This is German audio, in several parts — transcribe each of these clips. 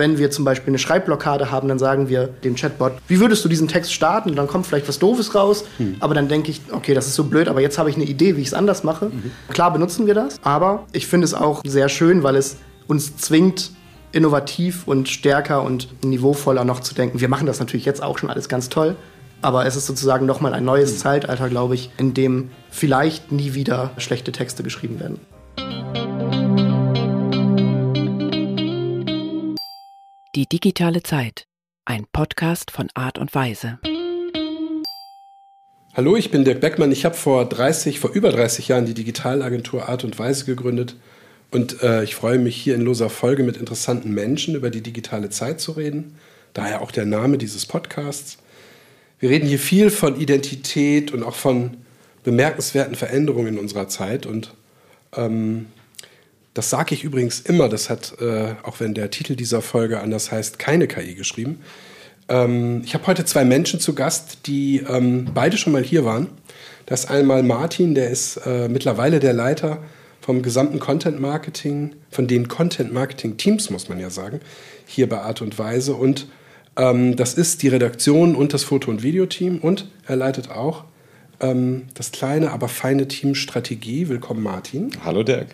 wenn wir zum Beispiel eine Schreibblockade haben, dann sagen wir dem Chatbot, wie würdest du diesen Text starten? Und dann kommt vielleicht was Doofes raus, mhm. aber dann denke ich, okay, das ist so blöd, aber jetzt habe ich eine Idee, wie ich es anders mache. Mhm. Klar benutzen wir das, aber ich finde es auch sehr schön, weil es uns zwingt, innovativ und stärker und niveauvoller noch zu denken. Wir machen das natürlich jetzt auch schon alles ganz toll, aber es ist sozusagen nochmal ein neues mhm. Zeitalter, glaube ich, in dem vielleicht nie wieder schlechte Texte geschrieben werden. Die digitale Zeit. Ein Podcast von Art und Weise. Hallo, ich bin Dirk Beckmann. Ich habe vor 30, vor über 30 Jahren die Digitalagentur Art und Weise gegründet. Und äh, ich freue mich, hier in loser Folge mit interessanten Menschen über die digitale Zeit zu reden. Daher auch der Name dieses Podcasts. Wir reden hier viel von Identität und auch von bemerkenswerten Veränderungen in unserer Zeit. Und ähm, das sage ich übrigens immer, das hat, äh, auch wenn der Titel dieser Folge anders heißt, keine KI geschrieben. Ähm, ich habe heute zwei Menschen zu Gast, die ähm, beide schon mal hier waren. Das ist einmal Martin, der ist äh, mittlerweile der Leiter vom gesamten Content Marketing, von den Content Marketing Teams, muss man ja sagen, hier bei Art und Weise. Und ähm, das ist die Redaktion und das Foto- und Videoteam. Und er leitet auch ähm, das kleine, aber feine Team Strategie. Willkommen, Martin. Hallo, Dirk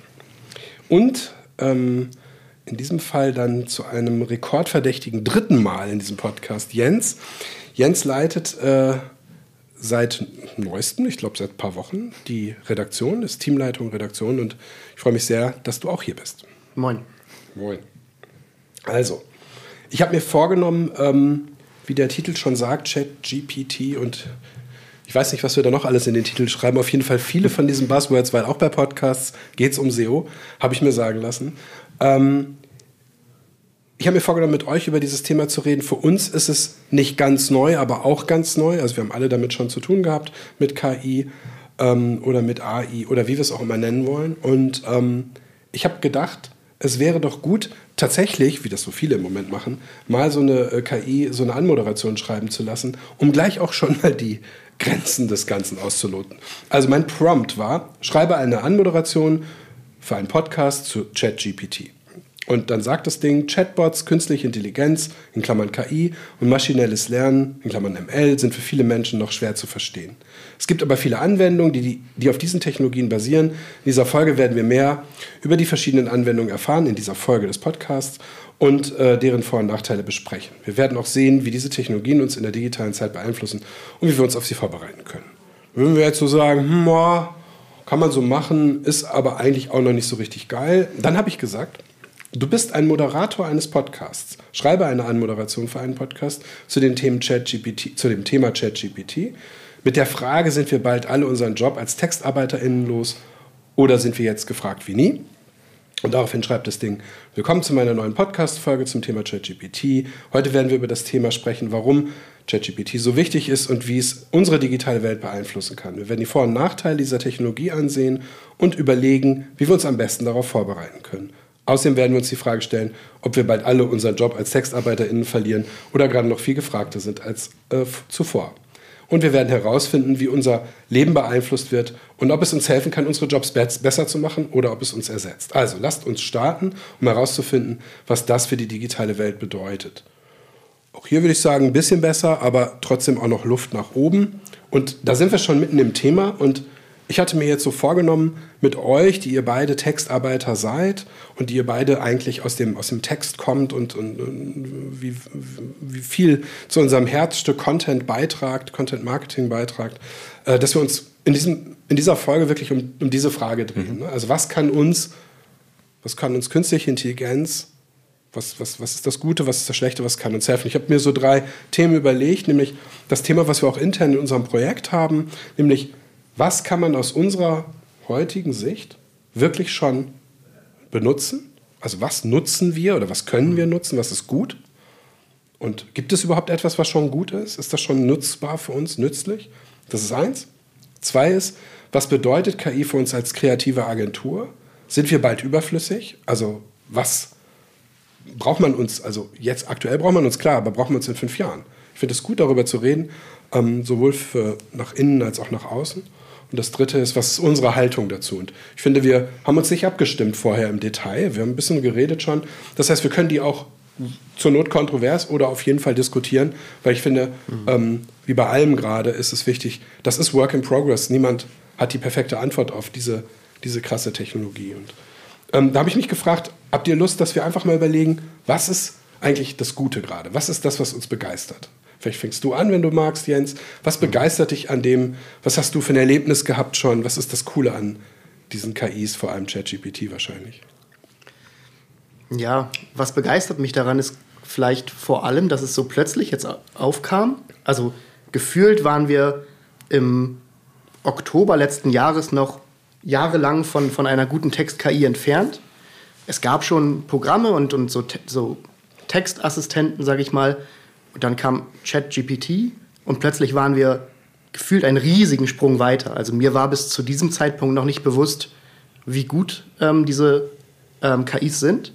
und ähm, in diesem Fall dann zu einem rekordverdächtigen dritten Mal in diesem Podcast Jens. Jens leitet äh, seit neuestem, ich glaube seit ein paar Wochen, die Redaktion, ist Teamleitung, Redaktion und ich freue mich sehr, dass du auch hier bist. Moin. Moin. Also, ich habe mir vorgenommen, ähm, wie der Titel schon sagt, Chat GPT und ich weiß nicht, was wir da noch alles in den Titel schreiben. Auf jeden Fall viele von diesen Buzzwords, weil auch bei Podcasts geht es um SEO, habe ich mir sagen lassen. Ähm, ich habe mir vorgenommen, mit euch über dieses Thema zu reden. Für uns ist es nicht ganz neu, aber auch ganz neu. Also wir haben alle damit schon zu tun gehabt, mit KI ähm, oder mit AI oder wie wir es auch immer nennen wollen. Und ähm, ich habe gedacht, es wäre doch gut, tatsächlich, wie das so viele im Moment machen, mal so eine äh, KI, so eine Anmoderation schreiben zu lassen, um gleich auch schon mal die Grenzen des Ganzen auszuloten. Also mein Prompt war, schreibe eine Anmoderation für einen Podcast zu ChatGPT. Und dann sagt das Ding, Chatbots, künstliche Intelligenz, in Klammern KI und maschinelles Lernen, in Klammern ML, sind für viele Menschen noch schwer zu verstehen. Es gibt aber viele Anwendungen, die, die auf diesen Technologien basieren. In dieser Folge werden wir mehr über die verschiedenen Anwendungen erfahren, in dieser Folge des Podcasts und äh, deren Vor- und Nachteile besprechen. Wir werden auch sehen, wie diese Technologien uns in der digitalen Zeit beeinflussen und wie wir uns auf sie vorbereiten können. Wenn wir jetzt so sagen, hm, kann man so machen, ist aber eigentlich auch noch nicht so richtig geil, dann habe ich gesagt, du bist ein Moderator eines Podcasts. Schreibe eine Anmoderation für einen Podcast zu, den Themen ChatGPT, zu dem Thema ChatGPT. Mit der Frage, sind wir bald alle unseren Job als TextarbeiterInnen los oder sind wir jetzt gefragt wie nie? Und daraufhin schreibt das Ding, willkommen zu meiner neuen Podcast-Folge zum Thema ChatGPT. Heute werden wir über das Thema sprechen, warum ChatGPT so wichtig ist und wie es unsere digitale Welt beeinflussen kann. Wir werden die Vor- und Nachteile dieser Technologie ansehen und überlegen, wie wir uns am besten darauf vorbereiten können. Außerdem werden wir uns die Frage stellen, ob wir bald alle unseren Job als TextarbeiterInnen verlieren oder gerade noch viel gefragter sind als äh, zuvor und wir werden herausfinden, wie unser Leben beeinflusst wird und ob es uns helfen kann, unsere Jobs besser zu machen oder ob es uns ersetzt. Also lasst uns starten, um herauszufinden, was das für die digitale Welt bedeutet. Auch hier würde ich sagen, ein bisschen besser, aber trotzdem auch noch Luft nach oben. Und da sind wir schon mitten im Thema und ich hatte mir jetzt so vorgenommen, mit euch, die ihr beide Textarbeiter seid und die ihr beide eigentlich aus dem, aus dem Text kommt und, und, und wie, wie viel zu unserem Herzstück Content beitragt, Content Marketing beitragt, äh, dass wir uns in, diesem, in dieser Folge wirklich um, um diese Frage drehen. Mhm. Ne? Also was kann uns, was kann uns künstliche Intelligenz was, was, was ist das Gute, was ist das Schlechte, was kann uns helfen? Ich habe mir so drei Themen überlegt, nämlich das Thema, was wir auch intern in unserem Projekt haben, nämlich was kann man aus unserer heutigen Sicht wirklich schon benutzen? Also was nutzen wir oder was können wir nutzen? Was ist gut? Und gibt es überhaupt etwas, was schon gut ist? Ist das schon nutzbar für uns, nützlich? Das ist eins. Zwei ist, was bedeutet KI für uns als kreative Agentur? Sind wir bald überflüssig? Also was braucht man uns, also jetzt aktuell braucht man uns klar, aber braucht man uns in fünf Jahren? Ich finde es gut, darüber zu reden, ähm, sowohl für nach innen als auch nach außen. Und das Dritte ist, was ist unsere Haltung dazu? Und ich finde, wir haben uns nicht abgestimmt vorher im Detail. Wir haben ein bisschen geredet schon. Das heißt, wir können die auch zur Not kontrovers oder auf jeden Fall diskutieren, weil ich finde, mhm. ähm, wie bei allem gerade ist es wichtig, das ist Work in Progress. Niemand hat die perfekte Antwort auf diese, diese krasse Technologie. Und ähm, da habe ich mich gefragt, habt ihr Lust, dass wir einfach mal überlegen, was ist eigentlich das Gute gerade? Was ist das, was uns begeistert? Vielleicht fängst du an, wenn du magst, Jens. Was begeistert dich an dem? Was hast du für ein Erlebnis gehabt schon? Was ist das Coole an diesen KIs, vor allem ChatGPT wahrscheinlich? Ja, was begeistert mich daran ist vielleicht vor allem, dass es so plötzlich jetzt aufkam. Also gefühlt waren wir im Oktober letzten Jahres noch jahrelang von, von einer guten Text-KI entfernt. Es gab schon Programme und, und so, so Textassistenten, sage ich mal. Und dann kam ChatGPT und plötzlich waren wir gefühlt einen riesigen Sprung weiter. Also mir war bis zu diesem Zeitpunkt noch nicht bewusst, wie gut ähm, diese ähm, KIs sind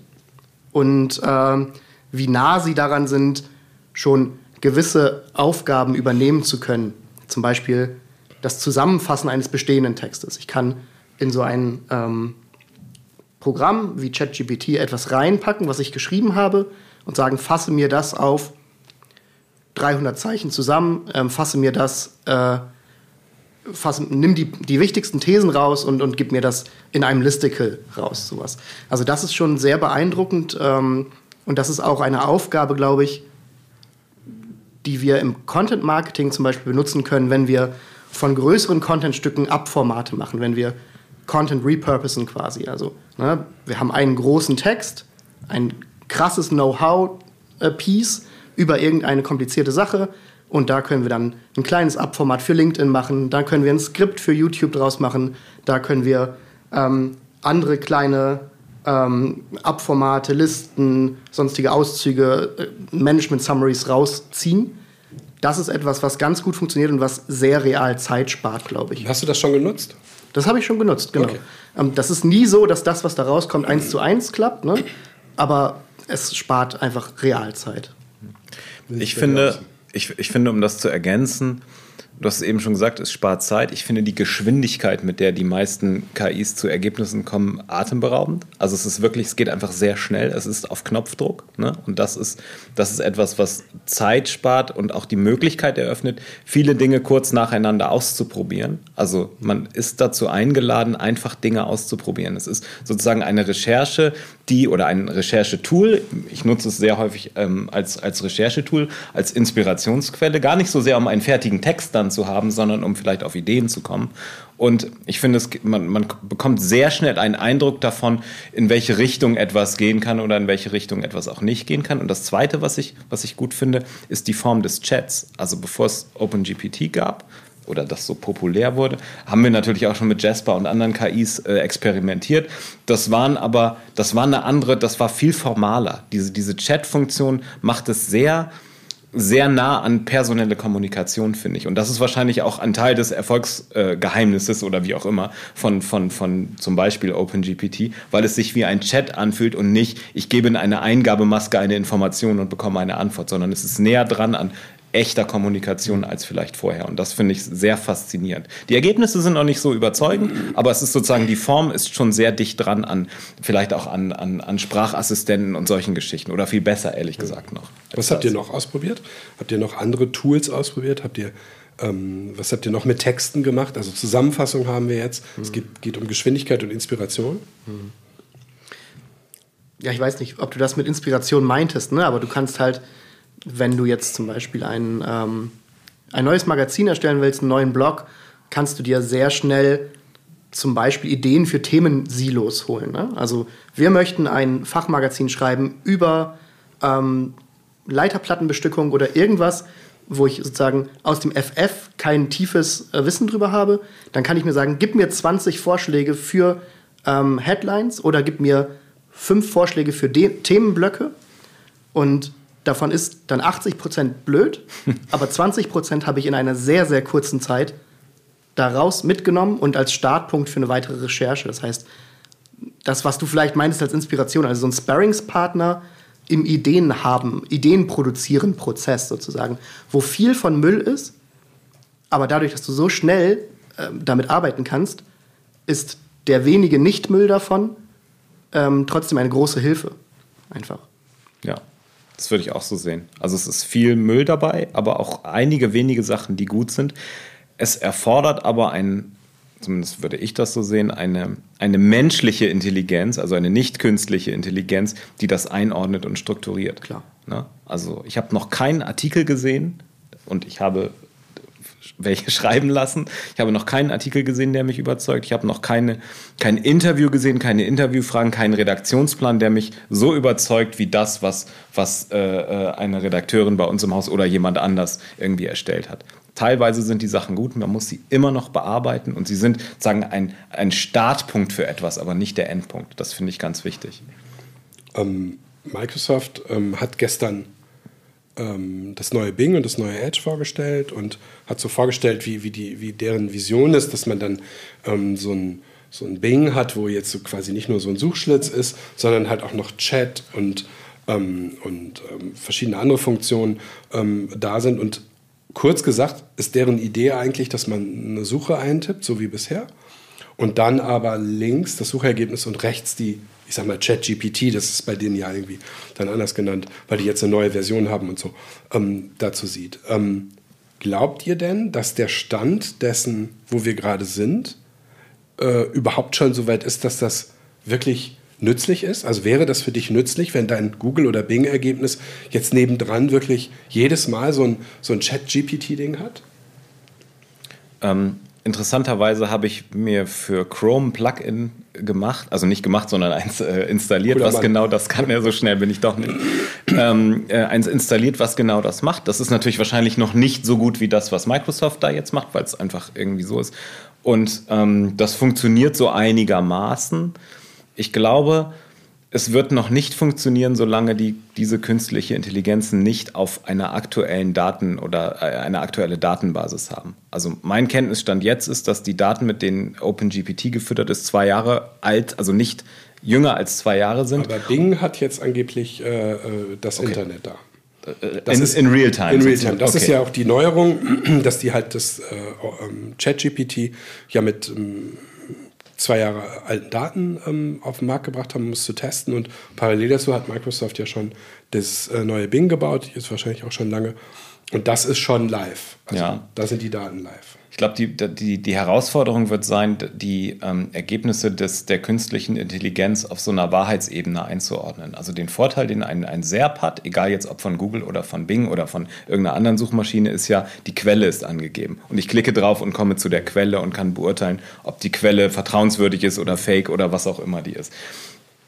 und ähm, wie nah sie daran sind, schon gewisse Aufgaben übernehmen zu können. Zum Beispiel das Zusammenfassen eines bestehenden Textes. Ich kann in so ein ähm, Programm wie ChatGPT etwas reinpacken, was ich geschrieben habe, und sagen, fasse mir das auf 300 Zeichen zusammen, ähm, fasse mir das, äh, fasse, nimm die, die wichtigsten Thesen raus und, und gib mir das in einem Listicle raus, sowas. Also das ist schon sehr beeindruckend ähm, und das ist auch eine Aufgabe, glaube ich, die wir im Content Marketing zum Beispiel benutzen können, wenn wir von größeren Contentstücken Abformate machen, wenn wir Content repurposen quasi. Also ne, wir haben einen großen Text, ein krasses Know-how-Piece äh, über irgendeine komplizierte Sache und da können wir dann ein kleines Abformat für LinkedIn machen, da können wir ein Skript für YouTube draus machen, da können wir ähm, andere kleine ähm, Abformate, Listen, sonstige Auszüge, äh, Management-Summaries rausziehen. Das ist etwas, was ganz gut funktioniert und was sehr real Zeit spart, glaube ich. Hast du das schon genutzt? Das habe ich schon genutzt, genau. Okay. Ähm, das ist nie so, dass das, was da rauskommt, eins zu eins klappt, ne? aber es spart einfach Realzeit. Ich finde, ich, ich finde, um das zu ergänzen, du hast es eben schon gesagt, es spart Zeit. Ich finde die Geschwindigkeit, mit der die meisten KIs zu Ergebnissen kommen, atemberaubend. Also es ist wirklich, es geht einfach sehr schnell. Es ist auf Knopfdruck. Ne? Und das ist, das ist etwas, was Zeit spart und auch die Möglichkeit eröffnet, viele Dinge kurz nacheinander auszuprobieren. Also man ist dazu eingeladen, einfach Dinge auszuprobieren. Es ist sozusagen eine Recherche, die oder ein Recherchetool. Ich nutze es sehr häufig ähm, als, als Recherchetool, als Inspirationsquelle. Gar nicht so sehr, um einen fertigen Text dann zu haben, sondern um vielleicht auf Ideen zu kommen. Und ich finde, es, man, man bekommt sehr schnell einen Eindruck davon, in welche Richtung etwas gehen kann oder in welche Richtung etwas auch nicht gehen kann. Und das Zweite, was ich, was ich gut finde, ist die Form des Chats. Also bevor es OpenGPT gab, oder das so populär wurde, haben wir natürlich auch schon mit Jasper und anderen KIs äh, experimentiert. Das waren aber, das war eine andere, das war viel formaler. Diese, diese Chat-Funktion macht es sehr, sehr nah an personelle Kommunikation, finde ich. Und das ist wahrscheinlich auch ein Teil des Erfolgsgeheimnisses äh, oder wie auch immer von, von, von zum Beispiel OpenGPT, weil es sich wie ein Chat anfühlt und nicht, ich gebe in eine Eingabemaske eine Information und bekomme eine Antwort, sondern es ist näher dran an echter Kommunikation als vielleicht vorher. Und das finde ich sehr faszinierend. Die Ergebnisse sind noch nicht so überzeugend, aber es ist sozusagen, die Form ist schon sehr dicht dran an, vielleicht auch an, an, an Sprachassistenten und solchen Geschichten. Oder viel besser, ehrlich gesagt, noch. Was habt ihr noch ausprobiert? Habt ihr noch andere Tools ausprobiert? Habt ihr ähm, was habt ihr noch mit Texten gemacht? Also Zusammenfassung haben wir jetzt. Mhm. Es geht, geht, um Geschwindigkeit und Inspiration. Mhm. Ja, ich weiß nicht, ob du das mit Inspiration meintest, ne? aber du kannst halt wenn du jetzt zum Beispiel ein, ähm, ein neues Magazin erstellen willst, einen neuen Blog, kannst du dir sehr schnell zum Beispiel Ideen für Themensilos holen. Ne? Also wir möchten ein Fachmagazin schreiben über ähm, Leiterplattenbestückung oder irgendwas, wo ich sozusagen aus dem FF kein tiefes äh, Wissen drüber habe. Dann kann ich mir sagen, gib mir 20 Vorschläge für ähm, Headlines oder gib mir fünf Vorschläge für De Themenblöcke und Davon ist dann 80 Prozent blöd, aber 20 Prozent habe ich in einer sehr, sehr kurzen Zeit daraus mitgenommen und als Startpunkt für eine weitere Recherche. Das heißt, das, was du vielleicht meinst als Inspiration, also so ein Sparringspartner im Ideen haben, Ideen produzieren Prozess sozusagen, wo viel von Müll ist, aber dadurch, dass du so schnell äh, damit arbeiten kannst, ist der wenige Nicht-Müll davon ähm, trotzdem eine große Hilfe. Einfach. Ja, Das würde ich auch so sehen. Also es ist viel Müll dabei, aber auch einige wenige Sachen, die gut sind. Es erfordert aber ein, zumindest würde ich das so sehen, eine, eine menschliche Intelligenz, also eine nicht künstliche Intelligenz, die das einordnet und strukturiert. Klar. Ne? Also ich habe noch keinen Artikel gesehen und ich habe welche schreiben lassen. Ich habe noch keinen Artikel gesehen, der mich überzeugt. Ich habe noch keine, kein Interview gesehen, keine Interviewfragen, keinen Redaktionsplan, der mich so überzeugt wie das, was, was äh, äh, eine Redakteurin bei uns im Haus oder jemand anders irgendwie erstellt hat. Teilweise sind die Sachen gut, man muss sie immer noch bearbeiten und sie sind sagen ein, ein Startpunkt für etwas, aber nicht der Endpunkt. Das finde ich ganz wichtig. Ähm, Microsoft ähm, hat gestern ähm, das neue Bing und das neue Edge vorgestellt und hat so vorgestellt, wie, wie, die, wie deren Vision ist, dass man dann ähm, so ein so ein Bing hat, wo jetzt so quasi nicht nur so ein Suchschlitz ist, sondern halt auch noch Chat und, ähm, und ähm, verschiedene andere Funktionen ähm, da sind. Und kurz gesagt ist deren Idee eigentlich, dass man eine Suche eintippt, so wie bisher, und dann aber links das Suchergebnis und rechts die ich sag mal, ChatGPT, das ist bei denen ja irgendwie dann anders genannt, weil die jetzt eine neue Version haben und so, ähm, dazu sieht. Ähm, glaubt ihr denn, dass der Stand dessen, wo wir gerade sind, äh, überhaupt schon so weit ist, dass das wirklich nützlich ist? Also wäre das für dich nützlich, wenn dein Google- oder Bing-Ergebnis jetzt nebendran wirklich jedes Mal so ein, so ein Chat-GPT-Ding hat? Ähm, interessanterweise habe ich mir für Chrome Plugin gemacht, also nicht gemacht, sondern eins äh, installiert, Cooler was Mann. genau das kann. Ja, so schnell bin ich doch nicht. Ähm, äh, eins installiert, was genau das macht. Das ist natürlich wahrscheinlich noch nicht so gut wie das, was Microsoft da jetzt macht, weil es einfach irgendwie so ist. Und ähm, das funktioniert so einigermaßen. Ich glaube, es wird noch nicht funktionieren, solange die, diese künstliche Intelligenzen nicht auf einer aktuellen Daten oder äh, eine aktuelle Datenbasis haben. Also mein Kenntnisstand jetzt ist, dass die Daten, mit denen OpenGPT gefüttert ist, zwei Jahre alt, also nicht jünger als zwei Jahre sind. Aber Bing hat jetzt angeblich äh, äh das okay. Internet da. Äh, das in, ist in Realtime. In Realtime. Das okay. ist ja auch die Neuerung, dass die halt das äh, ähm, ChatGPT ja mit ähm, zwei Jahre alten Daten ähm, auf den Markt gebracht haben, um es zu testen. Und parallel dazu hat Microsoft ja schon das äh, neue Bing gebaut, ist wahrscheinlich auch schon lange. Und das ist schon live. Also ja. Da sind die Daten live. Glaube, die, die, die Herausforderung wird sein, die ähm, Ergebnisse des, der künstlichen Intelligenz auf so einer Wahrheitsebene einzuordnen. Also den Vorteil, den ein, ein SERP hat, egal jetzt ob von Google oder von Bing oder von irgendeiner anderen Suchmaschine, ist ja, die Quelle ist angegeben. Und ich klicke drauf und komme zu der Quelle und kann beurteilen, ob die Quelle vertrauenswürdig ist oder fake oder was auch immer die ist.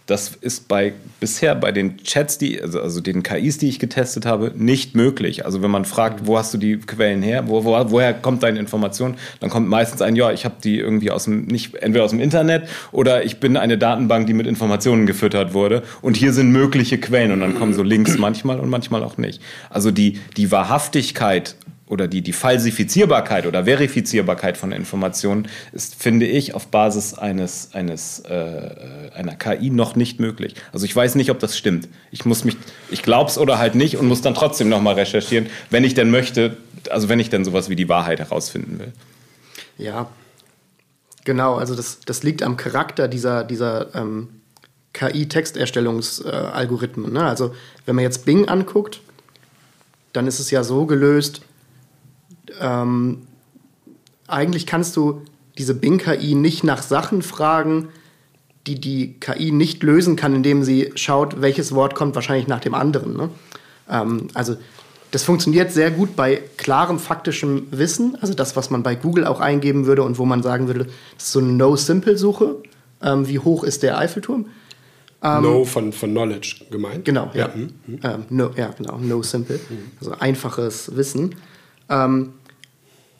Das ist bei bisher bei den Chats, die, also, also den KIs, die ich getestet habe, nicht möglich. Also wenn man fragt, wo hast du die Quellen her, wo, wo, woher kommt deine Information, dann kommt meistens ein, ja, ich habe die irgendwie aus dem, nicht entweder aus dem Internet oder ich bin eine Datenbank, die mit Informationen gefüttert wurde und hier sind mögliche Quellen und dann kommen so Links manchmal und manchmal auch nicht. Also die, die Wahrhaftigkeit oder die, die Falsifizierbarkeit oder Verifizierbarkeit von Informationen ist, finde ich, auf Basis eines, eines, äh, einer KI noch nicht möglich. Also ich weiß nicht, ob das stimmt. Ich muss mich, ich glaube es oder halt nicht und muss dann trotzdem nochmal recherchieren, wenn ich denn möchte, also wenn ich denn sowas wie die Wahrheit herausfinden will. Ja, genau, also das, das liegt am Charakter dieser, dieser ähm, KI-Texterstellungsalgorithmen. Ne? Also wenn man jetzt Bing anguckt, dann ist es ja so gelöst, ähm, eigentlich kannst du diese Bing-KI nicht nach Sachen fragen, die die KI nicht lösen kann, indem sie schaut, welches Wort kommt wahrscheinlich nach dem anderen. Ne? Ähm, also das funktioniert sehr gut bei klarem faktischem Wissen, also das, was man bei Google auch eingeben würde und wo man sagen würde, das ist so eine No-Simple-Suche. Ähm, wie hoch ist der Eiffelturm? Ähm, no von, von Knowledge gemeint. Genau, ja. ja. Mhm. Ähm, no, ja, genau, No Simple. Mhm. Also einfaches Wissen. Ähm,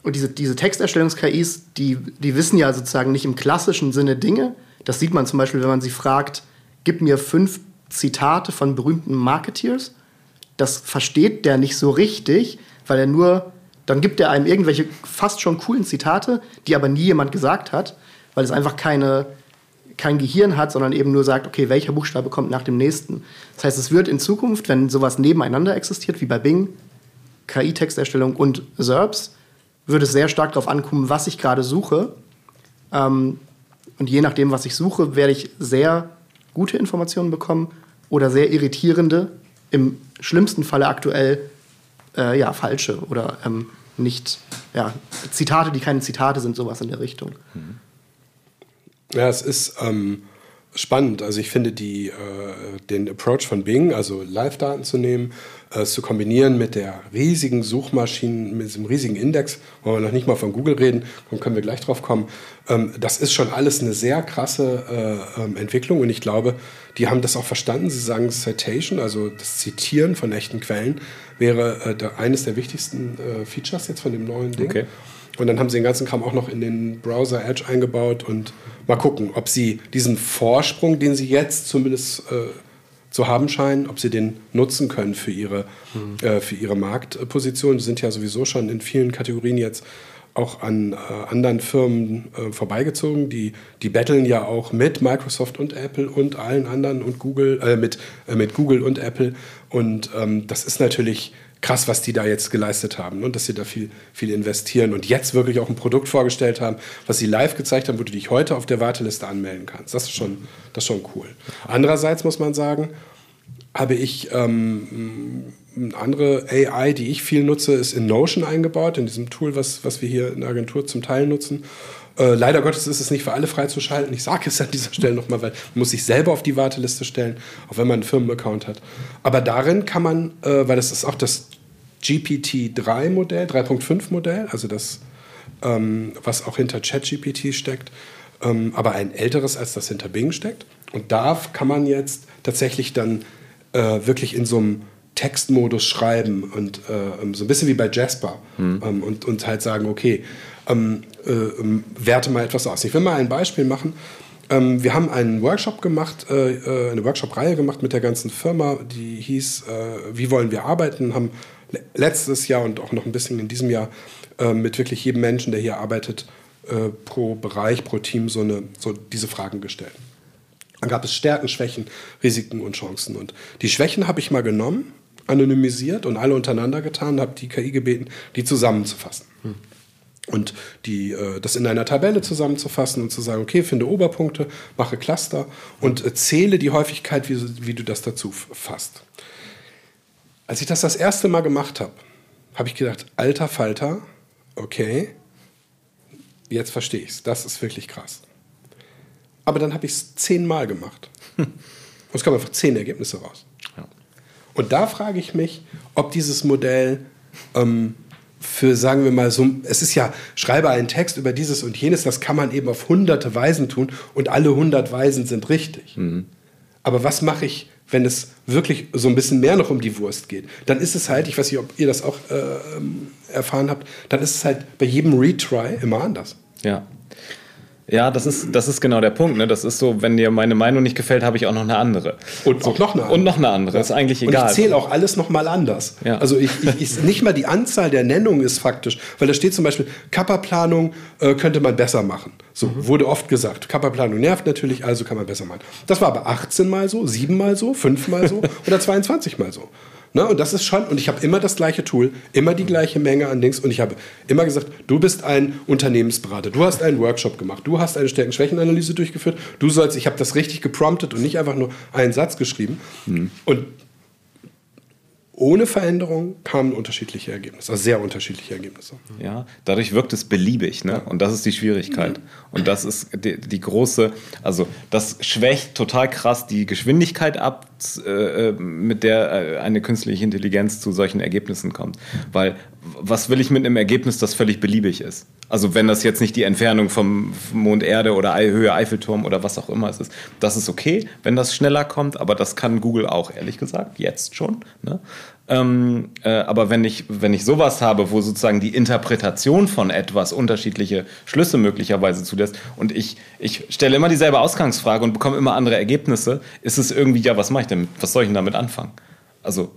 und diese, diese Texterstellungs-KIs, die, die wissen ja sozusagen nicht im klassischen Sinne Dinge. Das sieht man zum Beispiel, wenn man sie fragt, gib mir fünf Zitate von berühmten Marketeers. Das versteht der nicht so richtig, weil er nur, dann gibt er einem irgendwelche fast schon coolen Zitate, die aber nie jemand gesagt hat, weil es einfach keine, kein Gehirn hat, sondern eben nur sagt, okay, welcher Buchstabe kommt nach dem nächsten. Das heißt, es wird in Zukunft, wenn sowas nebeneinander existiert, wie bei Bing, KI-Texterstellung und SERPs, würde es sehr stark darauf ankommen, was ich gerade suche. Ähm, und je nachdem, was ich suche, werde ich sehr gute Informationen bekommen oder sehr irritierende im schlimmsten Falle aktuell äh, ja, falsche oder ähm, nicht, ja, Zitate, die keine Zitate sind, sowas in der Richtung. Ja, es ist ähm, spannend. Also ich finde die, äh, den Approach von Bing, also Live-Daten zu nehmen, äh, zu kombinieren mit der riesigen Suchmaschine, mit diesem riesigen Index, wo wir noch nicht mal von Google reden, dann können wir gleich drauf kommen. Ähm, das ist schon alles eine sehr krasse äh, ähm, Entwicklung und ich glaube, die haben das auch verstanden. Sie sagen Citation, also das Zitieren von echten Quellen, wäre äh, der, eines der wichtigsten äh, Features jetzt von dem neuen Ding. Okay. Und dann haben sie den ganzen Kram auch noch in den Browser Edge eingebaut und mal gucken, ob sie diesen Vorsprung, den sie jetzt zumindest äh, zu haben scheinen, ob sie den nutzen können für ihre, mhm. äh, für ihre Marktposition. Sie sind ja sowieso schon in vielen Kategorien jetzt auch an äh, anderen Firmen äh, vorbeigezogen. Die, die betteln ja auch mit Microsoft und Apple und allen anderen und Google, äh, mit, äh, mit Google und Apple. Und ähm, das ist natürlich krass, was die da jetzt geleistet haben und ne? dass sie da viel, viel investieren und jetzt wirklich auch ein Produkt vorgestellt haben, was sie live gezeigt haben, wo du dich heute auf der Warteliste anmelden kannst. Das ist schon, das ist schon cool. Andererseits muss man sagen, habe ich ähm, eine andere AI, die ich viel nutze, ist in Notion eingebaut, in diesem Tool, was, was wir hier in der Agentur zum Teil nutzen. Äh, leider Gottes ist es nicht für alle freizuschalten. Ich sage es an dieser Stelle nochmal, weil man muss sich selber auf die Warteliste stellen, auch wenn man einen Firmenaccount hat. Aber darin kann man, äh, weil das ist auch das GPT-3-Modell, 3.5-Modell, also das, ähm, was auch hinter ChatGPT steckt, ähm, aber ein älteres, als das hinter Bing steckt. Und da kann man jetzt tatsächlich dann äh, wirklich in so einem Textmodus schreiben und äh, so ein bisschen wie bei Jasper hm. ähm, und, und halt sagen, okay, ähm, äh, ähm, werte mal etwas aus. Ich will mal ein Beispiel machen. Ähm, wir haben einen Workshop gemacht, äh, äh eine Workshop-Reihe gemacht mit der ganzen Firma, die hieß äh, Wie wollen wir arbeiten? Haben letztes Jahr und auch noch ein bisschen in diesem Jahr äh, mit wirklich jedem Menschen, der hier arbeitet, äh, pro Bereich, pro Team so, eine, so diese Fragen gestellt. Dann gab es Stärken, Schwächen, Risiken und Chancen. Und die Schwächen habe ich mal genommen, anonymisiert und alle untereinander getan, habe die KI gebeten, die zusammenzufassen. Hm. Und die, äh, das in einer Tabelle zusammenzufassen und zu sagen, okay, finde Oberpunkte, mache Cluster und äh, zähle die Häufigkeit, wie, wie du das dazu fasst. Als ich das das erste Mal gemacht habe, habe ich gedacht, alter Falter, okay, jetzt verstehe ich es. Das ist wirklich krass. Aber dann habe ich es zehnmal gemacht. Und es kommen einfach zehn Ergebnisse raus. Ja. Und da frage ich mich, ob dieses Modell ähm, für, sagen wir mal, so, es ist ja, schreibe einen Text über dieses und jenes, das kann man eben auf hunderte Weisen tun und alle hundert Weisen sind richtig. Mhm. Aber was mache ich, wenn es wirklich so ein bisschen mehr noch um die Wurst geht? Dann ist es halt, ich weiß nicht, ob ihr das auch äh, erfahren habt, dann ist es halt bei jedem Retry immer anders. Ja. Ja, das ist, das ist genau der Punkt. Ne? Das ist so, wenn dir meine Meinung nicht gefällt, habe ich auch noch eine andere. Und auch noch eine andere. Und noch eine andere. Ja. Ist eigentlich egal. Und ich zähle auch alles nochmal anders. Ja. Also ich, ich, ich, nicht mal die Anzahl der Nennungen ist faktisch, weil da steht zum Beispiel, Kapperplanung äh, könnte man besser machen. So mhm. wurde oft gesagt. Kapperplanung nervt natürlich, also kann man besser machen. Das war aber 18 mal so, 7 mal so, 5 mal so oder 22 mal so. Ne? Und das ist schon, und ich habe immer das gleiche Tool, immer die gleiche Menge an Dings. Und ich habe immer gesagt, du bist ein Unternehmensberater, du hast einen Workshop gemacht, du hast eine Stärken-Schwächen-Analyse durchgeführt, du sollst, ich habe das richtig gepromptet und nicht einfach nur einen Satz geschrieben. Mhm. Und ohne Veränderung kamen unterschiedliche Ergebnisse, also sehr unterschiedliche Ergebnisse. Ja, dadurch wirkt es beliebig, ne? Und das ist die Schwierigkeit. Mhm. Und das ist die, die, große, also das schwächt total krass die Geschwindigkeit ab, äh, mit der äh, eine künstliche Intelligenz zu solchen Ergebnissen kommt. Weil was will ich mit einem Ergebnis, das völlig beliebig ist? Also wenn das jetzt nicht die Entfernung vom Mond Erde oder Höhe Eiffelturm oder was auch immer es ist, das ist okay, wenn das schneller kommt, aber das kann Google auch, ehrlich gesagt, jetzt schon. Ne? Ähm, äh, aber wenn ich, wenn ich sowas habe, wo sozusagen die Interpretation von etwas unterschiedliche Schlüsse möglicherweise zulässt und ich, ich stelle immer dieselbe Ausgangsfrage und bekomme immer andere Ergebnisse, ist es irgendwie, ja, was mache ich damit? Was soll ich denn damit anfangen? Also,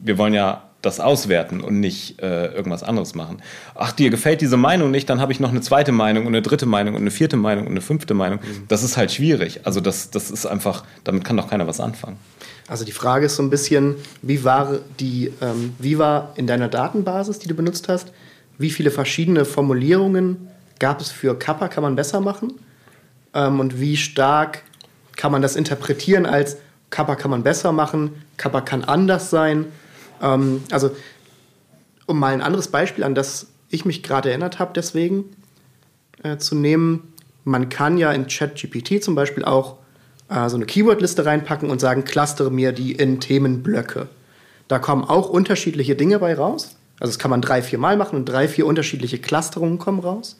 wir wollen ja das auswerten und nicht äh, irgendwas anderes machen. Ach, dir gefällt diese Meinung nicht, dann habe ich noch eine zweite Meinung und eine dritte Meinung und eine vierte Meinung und eine fünfte Meinung. Mhm. Das ist halt schwierig. Also das, das ist einfach, damit kann doch keiner was anfangen. Also die Frage ist so ein bisschen, wie war die, ähm, wie war in deiner Datenbasis, die du benutzt hast, wie viele verschiedene Formulierungen gab es für Kappa, kann man besser machen? Ähm, und wie stark kann man das interpretieren als Kappa kann man besser machen, Kappa kann anders sein. Ähm, also, um mal ein anderes Beispiel, an das ich mich gerade erinnert habe, deswegen äh, zu nehmen, man kann ja in ChatGPT zum Beispiel auch äh, so eine Keywordliste reinpacken und sagen, clustere mir die in Themenblöcke. Da kommen auch unterschiedliche Dinge bei raus. Also das kann man drei, vier Mal machen und drei, vier unterschiedliche Clusterungen kommen raus.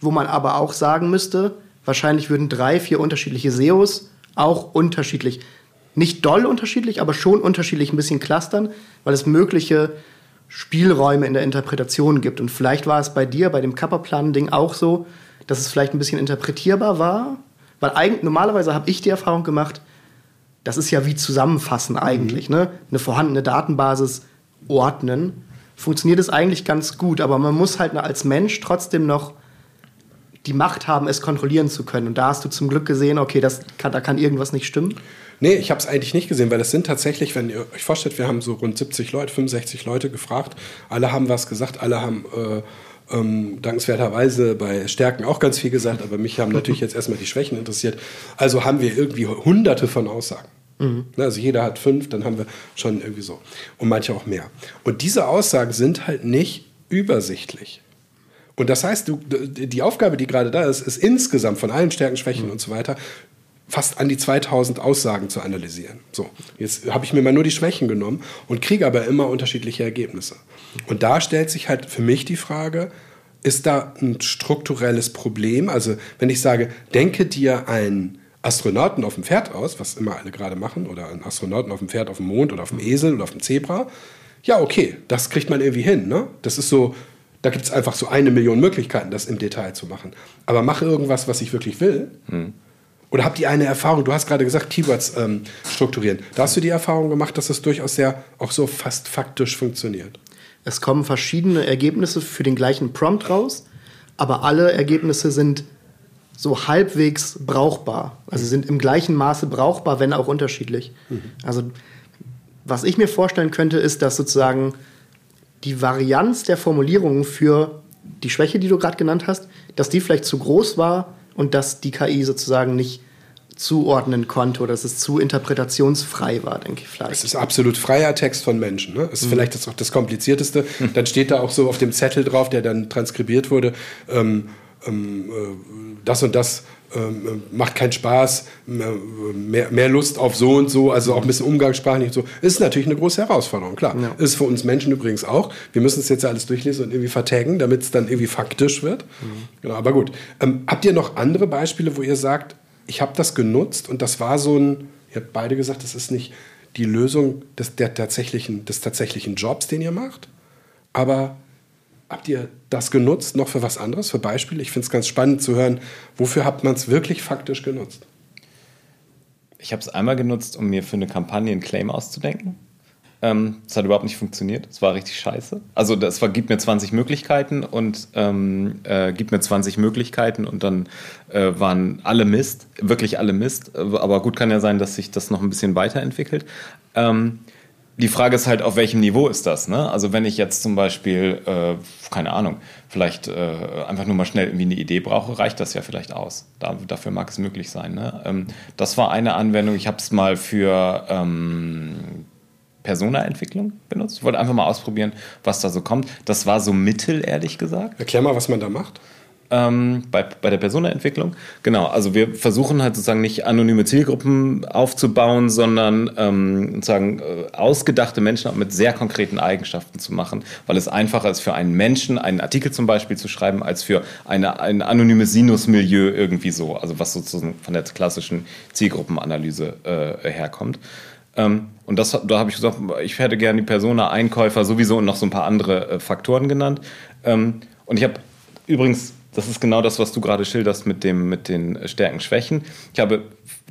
Wo man aber auch sagen müsste, wahrscheinlich würden drei, vier unterschiedliche SEOs auch unterschiedlich, nicht doll unterschiedlich, aber schon unterschiedlich ein bisschen clustern, weil es mögliche Spielräume in der Interpretation gibt. Und vielleicht war es bei dir, bei dem Kappa-Plan-Ding auch so, dass es vielleicht ein bisschen interpretierbar war. Weil eigentlich, normalerweise habe ich die Erfahrung gemacht, das ist ja wie zusammenfassen eigentlich. Mhm. Ne? Eine vorhandene Datenbasis ordnen. Funktioniert es eigentlich ganz gut, aber man muss halt als Mensch trotzdem noch die Macht haben, es kontrollieren zu können. Und da hast du zum Glück gesehen, okay, das kann, da kann irgendwas nicht stimmen. Nee, ich habe es eigentlich nicht gesehen, weil es sind tatsächlich, wenn ihr euch vorstellt, wir haben so rund 70 Leute, 65 Leute gefragt. Alle haben was gesagt, alle haben äh, ähm, dankenswerterweise bei Stärken auch ganz viel gesagt, aber mich haben natürlich jetzt erstmal die Schwächen interessiert. Also haben wir irgendwie hunderte von Aussagen. Mhm. Also jeder hat fünf, dann haben wir schon irgendwie so. Und manche auch mehr. Und diese Aussagen sind halt nicht übersichtlich. Und das heißt, du, die Aufgabe, die gerade da ist, ist insgesamt von allen Stärken, Schwächen mhm. und so weiter fast an die 2000 Aussagen zu analysieren. So, jetzt habe ich mir mal nur die Schwächen genommen und kriege aber immer unterschiedliche Ergebnisse. Und da stellt sich halt für mich die Frage, ist da ein strukturelles Problem? Also, wenn ich sage, denke dir einen Astronauten auf dem Pferd aus, was immer alle gerade machen, oder einen Astronauten auf dem Pferd auf dem Mond oder auf dem Esel oder auf dem Zebra, ja, okay, das kriegt man irgendwie hin. Ne? Das ist so, da gibt es einfach so eine Million Möglichkeiten, das im Detail zu machen. Aber mache irgendwas, was ich wirklich will. Hm. Oder habt ihr eine Erfahrung? Du hast gerade gesagt, Keywords ähm, strukturieren. Da hast du die Erfahrung gemacht, dass das durchaus sehr auch so fast faktisch funktioniert. Es kommen verschiedene Ergebnisse für den gleichen Prompt raus, aber alle Ergebnisse sind so halbwegs brauchbar. Also sind im gleichen Maße brauchbar, wenn auch unterschiedlich. Mhm. Also was ich mir vorstellen könnte, ist, dass sozusagen die Varianz der Formulierungen für die Schwäche, die du gerade genannt hast, dass die vielleicht zu groß war und dass die KI sozusagen nicht zuordnen konnte oder dass es zu interpretationsfrei war, denke ich vielleicht. Es ist absolut freier Text von Menschen. Ne? Das ist mhm. vielleicht das auch das Komplizierteste. Mhm. Dann steht da auch so auf dem Zettel drauf, der dann transkribiert wurde, ähm, ähm, äh, das und das ähm, macht keinen Spaß, mehr, mehr, Lust auf so und so, also auch ein bisschen umgangssprachlich und so. Ist natürlich eine große Herausforderung, klar. Ja. Ist für uns Menschen übrigens auch. Wir müssen es jetzt alles durchlesen und irgendwie vertaggen, damit es dann irgendwie faktisch wird. Mhm. Genau, aber gut. Ähm, habt ihr noch andere Beispiele, wo ihr sagt, ich habe das genutzt und das war so ein, ihr habt beide gesagt, das ist nicht die Lösung des, der tatsächlichen, des tatsächlichen Jobs, den ihr macht, aber Habt ihr das genutzt, noch für was anderes, für Beispiele? Ich finde es ganz spannend zu hören, wofür hat man es wirklich faktisch genutzt? Ich habe es einmal genutzt, um mir für eine Kampagne einen Claim auszudenken. Ähm, das hat überhaupt nicht funktioniert. Es war richtig scheiße. Also das war, gibt mir 20 Möglichkeiten und ähm, äh, gibt mir 20 Möglichkeiten und dann äh, waren alle Mist, wirklich alle Mist. Aber gut kann ja sein, dass sich das noch ein bisschen weiterentwickelt. Ähm, die Frage ist halt, auf welchem Niveau ist das? Ne? Also wenn ich jetzt zum Beispiel, äh, keine Ahnung, vielleicht äh, einfach nur mal schnell irgendwie eine Idee brauche, reicht das ja vielleicht aus. Da, dafür mag es möglich sein. Ne? Ähm, das war eine Anwendung. Ich habe es mal für ähm, Persona-Entwicklung benutzt. Ich wollte einfach mal ausprobieren, was da so kommt. Das war so mittel, ehrlich gesagt. Erklär mal, was man da macht ähm, bei, bei der Personenentwicklung. Genau, also wir versuchen halt sozusagen nicht anonyme Zielgruppen aufzubauen, sondern ähm, sozusagen äh, ausgedachte Menschen mit sehr konkreten Eigenschaften zu machen, weil es einfacher ist für einen Menschen, einen Artikel zum Beispiel zu schreiben, als für eine, ein anonymes Sinusmilieu irgendwie so, also was sozusagen von der klassischen Zielgruppenanalyse äh, herkommt. Ähm, und das, da habe ich gesagt, ich hätte gerne die Persona, Einkäufer sowieso und noch so ein paar andere äh, Faktoren genannt. Ähm, und ich habe übrigens das ist genau das, was du gerade schilderst mit, dem, mit den Stärken, Schwächen. Ich habe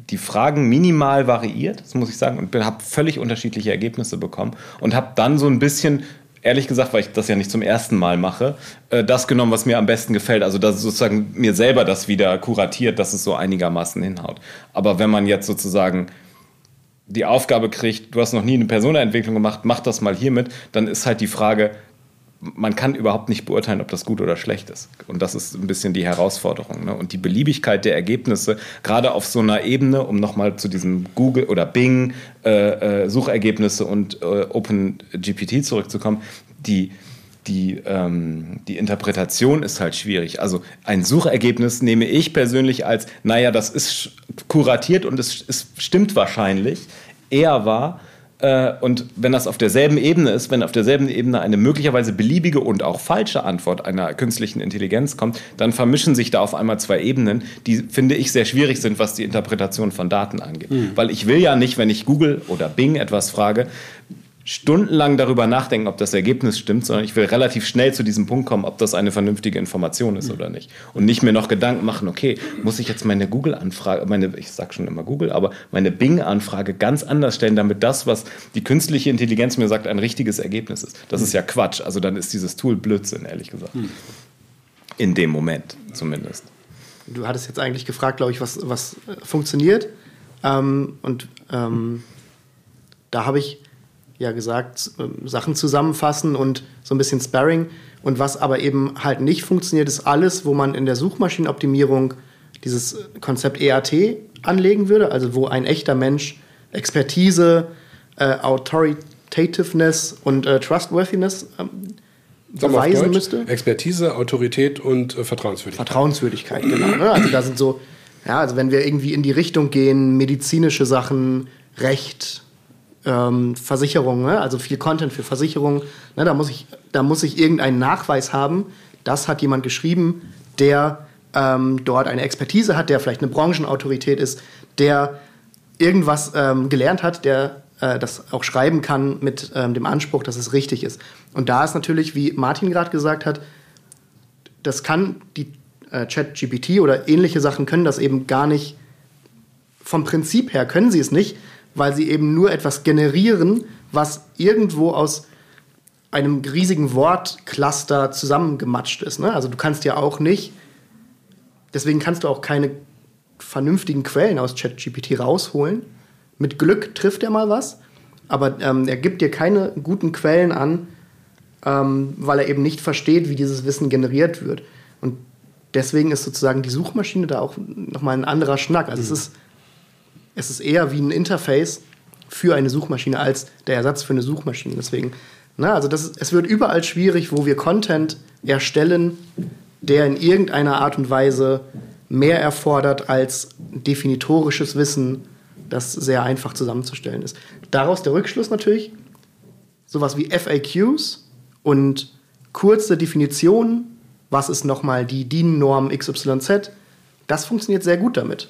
die Fragen minimal variiert, das muss ich sagen, und habe völlig unterschiedliche Ergebnisse bekommen und habe dann so ein bisschen ehrlich gesagt, weil ich das ja nicht zum ersten Mal mache, äh, das genommen, was mir am besten gefällt. Also, dass sozusagen mir selber das wieder kuratiert, dass es so einigermaßen hinhaut. Aber wenn man jetzt sozusagen die Aufgabe kriegt, du hast noch nie eine Personenentwicklung gemacht, mach das mal hiermit, dann ist halt die Frage, man kann überhaupt nicht beurteilen, ob das gut oder schlecht ist. Und das ist ein bisschen die Herausforderung. Ne? Und die Beliebigkeit der Ergebnisse, gerade auf so einer Ebene, um nochmal zu diesem Google oder Bing äh, äh, Suchergebnisse und äh, OpenGPT zurückzukommen, die, die, ähm, die Interpretation ist halt schwierig. Also ein Suchergebnis nehme ich persönlich als, naja, das ist kuratiert und es, es stimmt wahrscheinlich, eher wahr, und wenn das auf derselben Ebene ist, wenn auf derselben Ebene eine möglicherweise beliebige und auch falsche Antwort einer künstlichen Intelligenz kommt, dann vermischen sich da auf einmal zwei Ebenen, die, finde ich, sehr schwierig sind, was die Interpretation von Daten angeht. Mhm. Weil ich will ja nicht, wenn ich Google oder Bing etwas frage, stundenlang darüber nachdenken, ob das Ergebnis stimmt, sondern ich will relativ schnell zu diesem Punkt kommen, ob das eine vernünftige Information ist oder nicht. Und nicht mir noch Gedanken machen, okay, muss ich jetzt meine Google-Anfrage, meine, ich sag schon immer Google, aber meine Bing-Anfrage ganz anders stellen, damit das, was die künstliche Intelligenz mir sagt, ein richtiges Ergebnis ist. Das ist ja Quatsch. Also dann ist dieses Tool Blödsinn, ehrlich gesagt. Hm. In dem Moment zumindest. Du hattest jetzt eigentlich gefragt, glaube ich, was, was funktioniert. Ähm, und ähm, da habe ich ja gesagt, ähm, Sachen zusammenfassen und so ein bisschen Sparring. Und was aber eben halt nicht funktioniert, ist alles, wo man in der Suchmaschinenoptimierung dieses Konzept EAT anlegen würde, also wo ein echter Mensch Expertise, äh, Authoritativeness und äh, Trustworthiness ähm, beweisen müsste. Expertise, Autorität und äh, Vertrauenswürdigkeit. Vertrauenswürdigkeit, genau. Ne? Also da sind so, ja, also wenn wir irgendwie in die Richtung gehen, medizinische Sachen, Recht, ähm, Versicherungen, ne? also viel Content für Versicherungen. Ne? Da, muss ich, da muss ich irgendeinen Nachweis haben, das hat jemand geschrieben, der ähm, dort eine Expertise hat, der vielleicht eine Branchenautorität ist, der irgendwas ähm, gelernt hat, der äh, das auch schreiben kann mit ähm, dem Anspruch, dass es richtig ist. Und da ist natürlich, wie Martin gerade gesagt hat, das kann die äh, Chat-GPT oder ähnliche Sachen können das eben gar nicht. Vom Prinzip her können sie es nicht, weil sie eben nur etwas generieren, was irgendwo aus einem riesigen Wortcluster zusammengematscht ist. Ne? Also du kannst ja auch nicht, deswegen kannst du auch keine vernünftigen Quellen aus ChatGPT rausholen. Mit Glück trifft er mal was, aber ähm, er gibt dir keine guten Quellen an, ähm, weil er eben nicht versteht, wie dieses Wissen generiert wird. Und deswegen ist sozusagen die Suchmaschine da auch nochmal ein anderer Schnack. Also mhm. es ist es ist eher wie ein Interface für eine Suchmaschine als der Ersatz für eine Suchmaschine. Deswegen, na, ne, also das es wird überall schwierig, wo wir Content erstellen, der in irgendeiner Art und Weise mehr erfordert als definitorisches Wissen, das sehr einfach zusammenzustellen ist. Daraus der Rückschluss natürlich, sowas wie FAQs und kurze Definitionen, was ist nochmal die DIN-Norm XYZ, das funktioniert sehr gut damit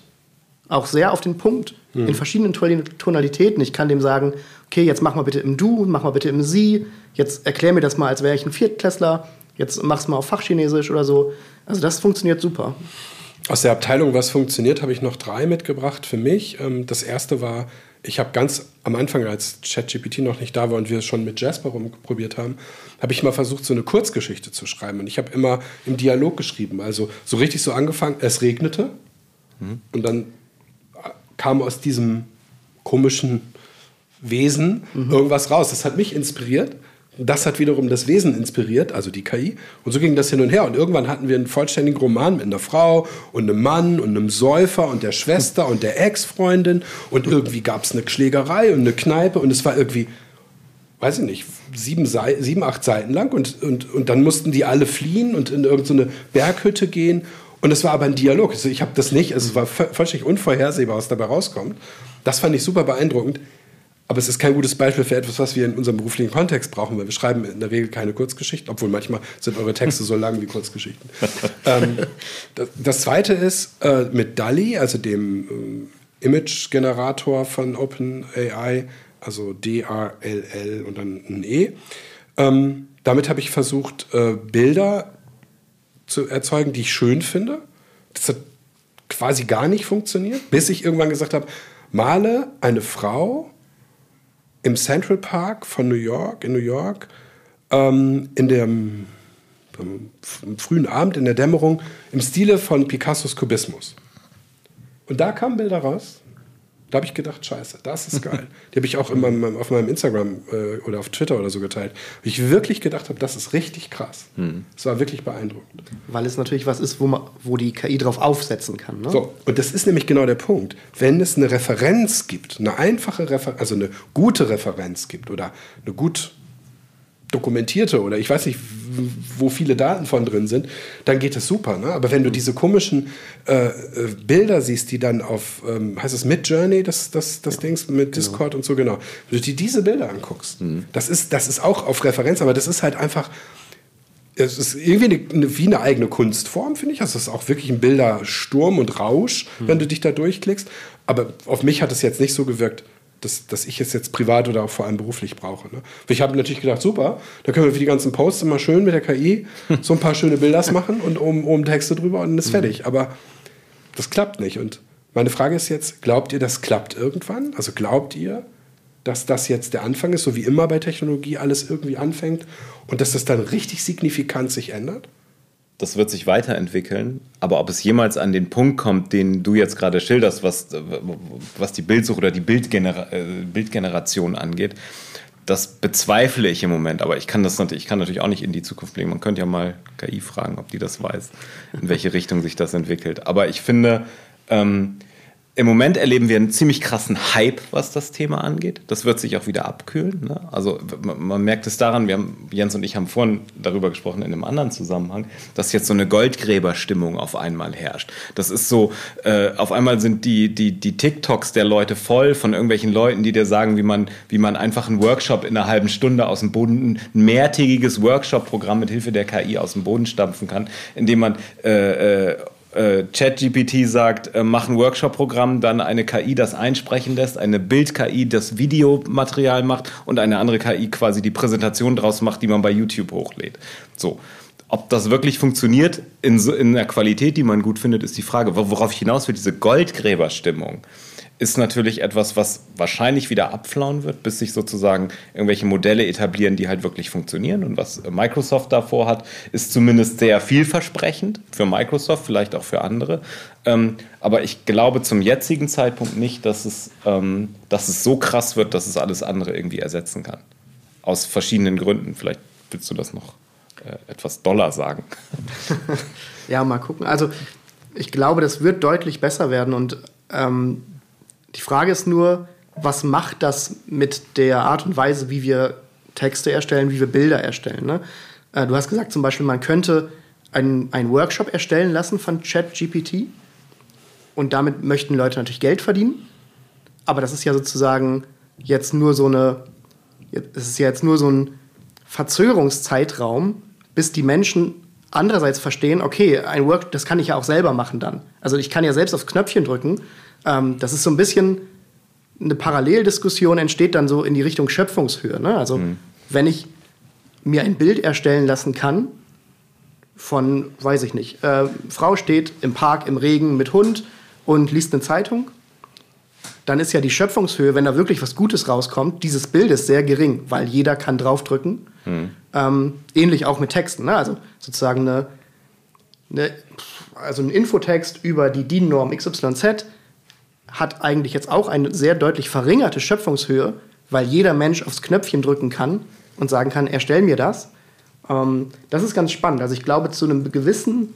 auch sehr auf den Punkt, mhm. in verschiedenen Tonalitäten. Ich kann dem sagen, okay, jetzt mach mal bitte im Du, mach mal bitte im Sie, jetzt erklär mir das mal, als wäre ich ein Viertklässler, jetzt mach's mal auf Fachchinesisch oder so. Also das funktioniert super. Aus der Abteilung, was funktioniert, habe ich noch drei mitgebracht für mich. Ähm, das erste war, ich habe ganz am Anfang, als ChatGPT noch nicht da war und wir es schon mit Jasper rumprobiert haben, habe ich mal versucht, so eine Kurzgeschichte zu schreiben. Und ich habe immer im Dialog geschrieben. Also so richtig so angefangen, es regnete. Mhm. Und dann kam aus diesem komischen Wesen mhm. irgendwas raus. Das hat mich inspiriert. Das hat wiederum das Wesen inspiriert, also die KI. Und so ging das hin und her. Und irgendwann hatten wir einen vollständigen Roman mit einer Frau und einem Mann und einem Säufer und der Schwester und der Ex-Freundin. Und irgendwie gab es eine Schlägerei und eine Kneipe. Und es war irgendwie, weiß ich nicht, sieben, sieben acht Seiten lang. Und, und, und dann mussten die alle fliehen und in irgendeine Berghütte gehen. Und es war aber ein Dialog. Also ich habe das nicht, also es war vollständig unvorhersehbar, was dabei rauskommt. Das fand ich super beeindruckend. Aber es ist kein gutes Beispiel für etwas, was wir in unserem beruflichen Kontext brauchen, weil wir schreiben in der Regel keine Kurzgeschichten, obwohl manchmal sind eure Texte so lang wie Kurzgeschichten. ähm, das, das, zweite ist äh, mit DALI, also dem äh, Image-Generator von OpenAI, also D-A-L-L und dann ein E. Ähm, damit habe ich versucht, äh, Bilder zu erzeugen, die ich schön finde. Das hat quasi gar nicht funktioniert, bis ich irgendwann gesagt habe, male eine Frau im Central Park von New York, in New York, ähm, in dem im frühen Abend, in der Dämmerung, im Stile von Picassos Kubismus. Und da kamen Bilder raus, Da habe ich gedacht, scheiße, das ist geil. Die habe ich auch in meinem, auf meinem Instagram äh, oder auf Twitter oder so geteilt. Wo ich wirklich gedacht habe, das ist richtig krass. Hm. Es war wirklich beeindruckend. Weil es natürlich was ist, wo, man, wo die KI drauf aufsetzen kann. Ne? So, und das ist nämlich genau der Punkt. Wenn es eine Referenz gibt, eine einfache Referenz, also eine gute Referenz gibt oder eine gut dokumentierte oder ich weiß nicht, wo viele Daten von drin sind, dann geht es super. Ne? Aber wenn du diese komischen äh, äh, Bilder siehst, die dann auf, ähm, heißt es Midjourney, das, das, das Dings mit genau. Discord und so, genau. Wenn du dir diese Bilder anguckst, mhm. das, ist, das ist auch auf Referenz, aber das ist halt einfach, es ist irgendwie eine, eine, wie eine eigene Kunstform, finde ich. Also es ist auch wirklich ein Bildersturm und Rausch, mhm. wenn du dich da durchklickst. Aber auf mich hat es jetzt nicht so gewirkt, dass, dass ich es jetzt privat oder auch vor allem beruflich brauche. Ne? Ich habe natürlich gedacht, super, da können wir für die ganzen Posts immer schön mit der KI so ein paar schöne Bilder machen und oben, oben Texte drüber und dann ist mhm. fertig. Aber das klappt nicht. Und meine Frage ist jetzt, glaubt ihr, das klappt irgendwann? Also glaubt ihr, dass das jetzt der Anfang ist, so wie immer bei Technologie alles irgendwie anfängt und dass das dann richtig signifikant sich ändert? Das wird sich weiterentwickeln, aber ob es jemals an den Punkt kommt, den du jetzt gerade schilderst, was, was die Bildsuche oder die Bildgener äh, Bildgeneration angeht, das bezweifle ich im Moment, aber ich kann das natürlich, ich kann natürlich auch nicht in die Zukunft blicken. Man könnte ja mal KI fragen, ob die das weiß, in welche Richtung sich das entwickelt. Aber ich finde, ähm, im Moment erleben wir einen ziemlich krassen Hype, was das Thema angeht. Das wird sich auch wieder abkühlen. Ne? Also man merkt es daran, wir haben, Jens und ich haben vorhin darüber gesprochen in einem anderen Zusammenhang, dass jetzt so eine Goldgräberstimmung auf einmal herrscht. Das ist so, äh, auf einmal sind die, die, die TikToks der Leute voll von irgendwelchen Leuten, die dir sagen, wie man, wie man einfach einen Workshop in einer halben Stunde aus dem Boden, ein mehrtägiges Workshop-Programm mit Hilfe der KI aus dem Boden stampfen kann, indem man äh, äh, äh, ChatGPT sagt, äh, mach ein Workshop-Programm, dann eine KI das einsprechen lässt, eine Bild-KI das Videomaterial macht und eine andere KI quasi die Präsentation draus macht, die man bei YouTube hochlädt. So. Ob das wirklich funktioniert in, in der Qualität, die man gut findet, ist die Frage. Worauf ich hinaus will, diese Goldgräberstimmung ist natürlich etwas, was wahrscheinlich wieder abflauen wird, bis sich sozusagen irgendwelche Modelle etablieren, die halt wirklich funktionieren. Und was Microsoft davor hat, ist zumindest sehr vielversprechend für Microsoft, vielleicht auch für andere. Ähm, aber ich glaube zum jetzigen Zeitpunkt nicht, dass es, ähm, dass es so krass wird, dass es alles andere irgendwie ersetzen kann. Aus verschiedenen Gründen. Vielleicht willst du das noch äh, etwas doller sagen. ja, mal gucken. Also ich glaube, das wird deutlich besser werden und ähm, die Frage ist nur, was macht das mit der Art und Weise, wie wir Texte erstellen, wie wir Bilder erstellen? Ne? Äh, du hast gesagt zum Beispiel, man könnte einen, einen Workshop erstellen lassen von ChatGPT und damit möchten Leute natürlich Geld verdienen. Aber das ist ja sozusagen jetzt nur so eine, es ist ja jetzt nur so ein Verzögerungszeitraum, bis die Menschen andererseits verstehen, okay, ein Work, das kann ich ja auch selber machen dann. Also ich kann ja selbst aufs Knöpfchen drücken ähm, das ist so ein bisschen eine Paralleldiskussion entsteht dann so in die Richtung Schöpfungshöhe. Ne? Also mhm. wenn ich mir ein Bild erstellen lassen kann von, weiß ich nicht, äh, Frau steht im Park im Regen mit Hund und liest eine Zeitung, dann ist ja die Schöpfungshöhe, wenn da wirklich was Gutes rauskommt, dieses Bildes sehr gering, weil jeder kann draufdrücken. Mhm. Ähm, ähnlich auch mit Texten. Ne? Also sozusagen eine, eine, also ein Infotext über die DIN-Norm XYZ hat eigentlich jetzt auch eine sehr deutlich verringerte Schöpfungshöhe, weil jeder Mensch aufs Knöpfchen drücken kann und sagen kann, erstell mir das. Ähm, das ist ganz spannend. Also ich glaube, zu einem gewissen,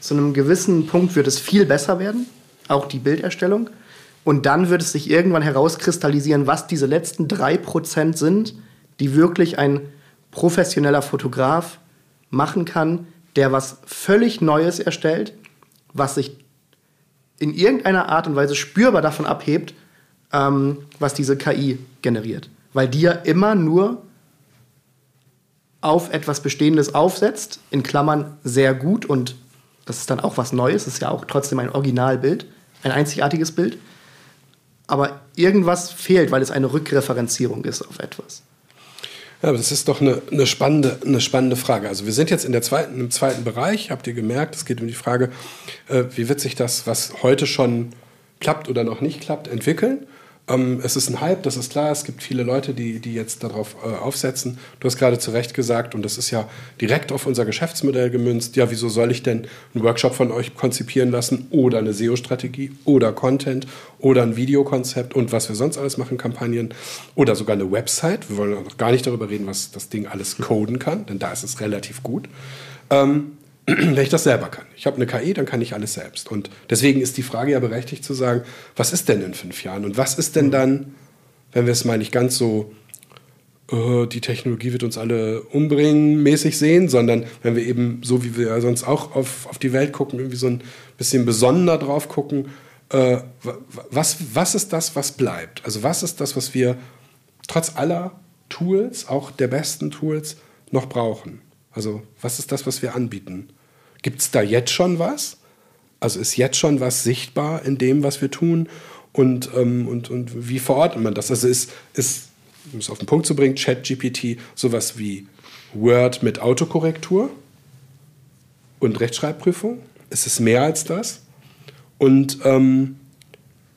zu einem gewissen Punkt wird es viel besser werden, auch die Bilderstellung. Und dann wird es sich irgendwann herauskristallisieren, was diese letzten drei Prozent sind, die wirklich ein professioneller Fotograf machen kann, der was völlig Neues erstellt, was sich in irgendeiner Art und Weise spürbar davon abhebt, ähm, was diese KI generiert. Weil die ja immer nur auf etwas Bestehendes aufsetzt, in Klammern sehr gut und das ist dann auch was Neues, das ist ja auch trotzdem ein Originalbild, ein einzigartiges Bild. Aber irgendwas fehlt, weil es eine Rückreferenzierung ist auf etwas. Ja, aber das ist doch eine, eine, spannende, eine spannende Frage. Also wir sind jetzt in der zweiten, im zweiten Bereich, habt ihr gemerkt, es geht um die Frage, äh, wie wird sich das, was heute schon klappt oder noch nicht klappt, entwickeln. Ähm, es ist ein Hype, das ist klar. Es gibt viele Leute, die, die jetzt darauf äh, aufsetzen. Du hast gerade zu Recht gesagt, und das ist ja direkt auf unser Geschäftsmodell gemünzt. Ja, wieso soll ich denn einen Workshop von euch konzipieren lassen oder eine SEO-Strategie oder Content oder ein Videokonzept und was wir sonst alles machen, Kampagnen oder sogar eine Website. Wir wollen noch gar nicht darüber reden, was das Ding alles coden kann, denn da ist es relativ gut. Ähm, wenn ich das selber kann. Ich habe eine KI, dann kann ich alles selbst. Und deswegen ist die Frage ja berechtigt zu sagen, was ist denn in fünf Jahren? Und was ist denn dann, wenn wir es mal nicht ganz so, uh, die Technologie wird uns alle umbringen, mäßig sehen, sondern wenn wir eben, so wie wir sonst auch auf, auf die Welt gucken, irgendwie so ein bisschen besonnener drauf gucken, uh, was, was ist das, was bleibt? Also was ist das, was wir trotz aller Tools, auch der besten Tools, noch brauchen? Also was ist das, was wir anbieten? Gibt es da jetzt schon was? Also ist jetzt schon was sichtbar in dem, was wir tun? Und, ähm, und, und wie verortet man das? Also ist, ist um es auf den Punkt zu bringen, ChatGPT sowas wie Word mit Autokorrektur und Rechtschreibprüfung? Ist es mehr als das? Und ähm,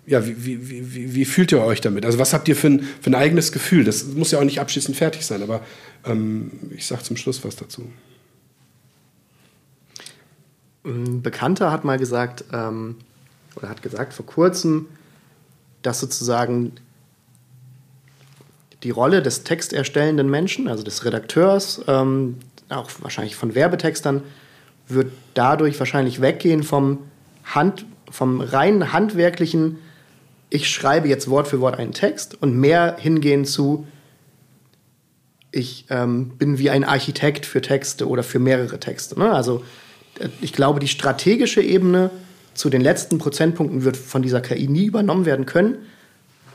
ja, wie, wie, wie, wie, fühlt ihr euch damit? Also was habt ihr für ein, für ein eigenes Gefühl? Das muss ja auch nicht abschließend fertig sein, aber ähm, ich sage zum Schluss was dazu. Ein Bekannter hat mal gesagt, ähm, oder hat gesagt vor kurzem, dass sozusagen die Rolle des texterstellenden Menschen, also des Redakteurs, ähm, auch wahrscheinlich von Werbetextern, wird dadurch wahrscheinlich weggehen vom, Hand, vom rein handwerklichen, ich schreibe jetzt Wort für Wort einen Text und mehr hingehen zu, ich ähm, bin wie ein Architekt für Texte oder für mehrere Texte. Ne? Also ich glaube, die strategische Ebene zu den letzten Prozentpunkten wird von dieser KI nie übernommen werden können,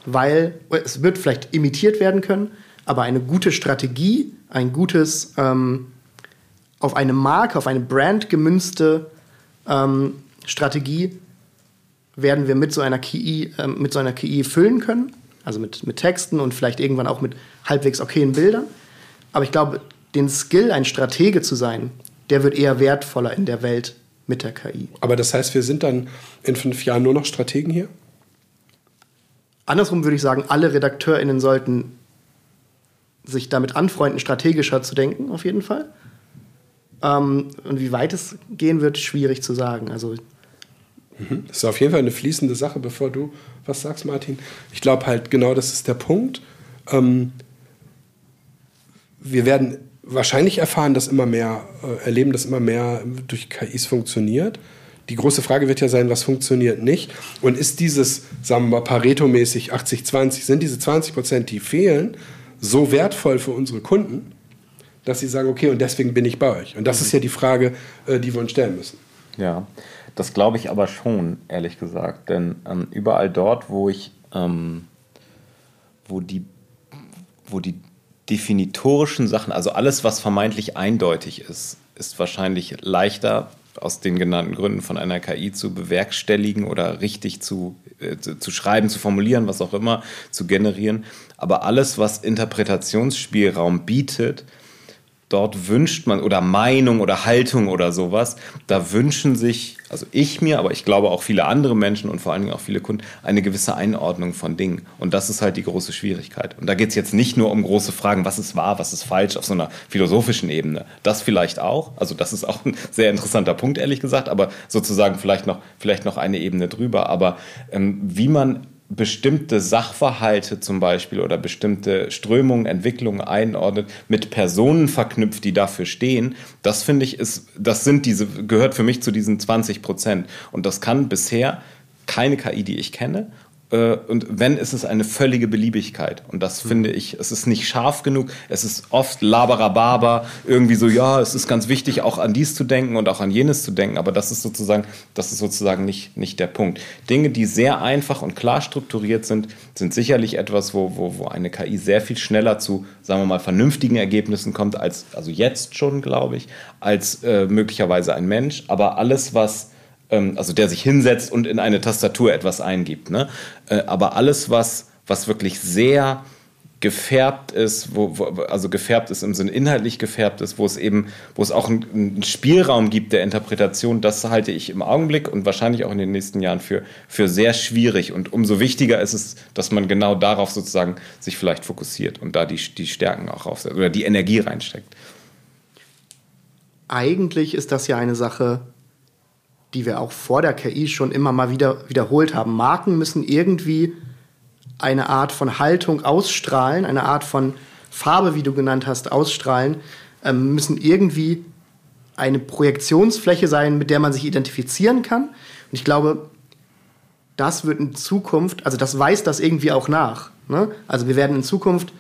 weil es wird vielleicht imitiert werden können, aber eine gute Strategie, ein gutes ähm, auf eine Marke, auf eine Brand gemünzte ähm, Strategie werden wir mit so einer KI, äh, mit so einer KI füllen können, also mit, mit Texten und vielleicht irgendwann auch mit halbwegs okayen Bildern. Aber ich glaube, den Skill, ein Stratege zu sein, der wird eher wertvoller in der Welt mit der KI. Aber das heißt, wir sind dann in fünf Jahren nur noch Strategen hier? Andersrum würde ich sagen, alle RedakteurInnen sollten sich damit anfreunden, strategischer zu denken, auf jeden Fall. Ähm, und wie weit es gehen wird, schwierig zu sagen. Also mhm. das ist auf jeden Fall eine fließende Sache, bevor du was sagst, Martin. Ich glaube halt, genau das ist der Punkt. Ähm, wir werden wahrscheinlich erfahren, dass immer mehr, äh, erleben, dass immer mehr durch KIs funktioniert. Die große Frage wird ja sein, was funktioniert nicht? Und ist dieses, sagen wir mal, Pareto-mäßig 80-20, sind diese 20 Prozent, die fehlen, so wertvoll für unsere Kunden, dass sie sagen, okay, und deswegen bin ich bei euch? Und das ist ja die Frage, äh, die wir uns stellen müssen. Ja, das glaube ich aber schon, ehrlich gesagt. Denn ähm, überall dort, wo ich, ähm, wo die, wo die definitorischen Sachen, also alles, was vermeintlich eindeutig ist, ist wahrscheinlich leichter aus den genannten Gründen von einer KI zu bewerkstelligen oder richtig zu, äh, zu, zu, schreiben, zu formulieren, was auch immer, zu generieren. Aber alles, was Interpretationsspielraum bietet, dort wünscht man, oder Meinung oder Haltung oder sowas, da wünschen sich, also ich mir, aber ich glaube auch viele andere Menschen und vor allen Dingen auch viele Kunden, eine gewisse Einordnung von Dingen. Und das ist halt die große Schwierigkeit. Und da geht es jetzt nicht nur um große Fragen, was ist wahr, was ist falsch, auf so einer philosophischen Ebene. Das vielleicht auch, also das ist auch ein sehr interessanter Punkt, ehrlich gesagt, aber sozusagen vielleicht noch, vielleicht noch eine Ebene drüber. Aber ähm, wie man bestimmte Sachverhalte zum Beispiel oder bestimmte Strömungen, Entwicklungen einordnet, mit Personen verknüpft, die dafür stehen, das finde ich ist, das sind diese, gehört für mich zu diesen 20 Prozent. Und das kann bisher keine KI, die ich kenne und wenn, ist es eine völlige Beliebigkeit. Und das mhm. finde ich, es ist nicht scharf genug. Es ist oft laberababer, irgendwie so, ja, es ist ganz wichtig, auch an dies zu denken und auch an jenes zu denken. Aber das ist sozusagen, das ist sozusagen nicht, nicht der Punkt. Dinge, die sehr einfach und klar strukturiert sind, sind sicherlich etwas, wo, wo, wo eine KI sehr viel schneller zu, sagen wir mal, vernünftigen Ergebnissen kommt, als, also jetzt schon, glaube ich, als äh, möglicherweise ein Mensch. Aber alles, was also der sich hinsetzt und in eine Tastatur etwas eingibt. Ne? Äh, aber alles, was, was wirklich sehr gefärbt ist, wo, wo, also gefärbt ist im Sinne inhaltlich gefärbt ist, wo es eben, wo es auch einen, einen, Spielraum gibt der Interpretation, das halte ich im Augenblick und wahrscheinlich auch in den nächsten Jahren für, für sehr schwierig. Und umso wichtiger ist es, dass man genau darauf sozusagen sich vielleicht fokussiert und da die, die Stärken auch aufsetzt oder die Energie reinsteckt. Eigentlich ist das ja eine Sache, die wir auch vor der KI schon immer mal wieder wiederholt haben. Marken müssen irgendwie eine Art von Haltung ausstrahlen, eine Art von Farbe, wie du genannt hast, ausstrahlen, ähm, müssen irgendwie eine Projektionsfläche sein, mit der man sich identifizieren kann. Und ich glaube, das wird in Zukunft, also das weist das irgendwie auch nach. Ne? Also wir werden in Zukunft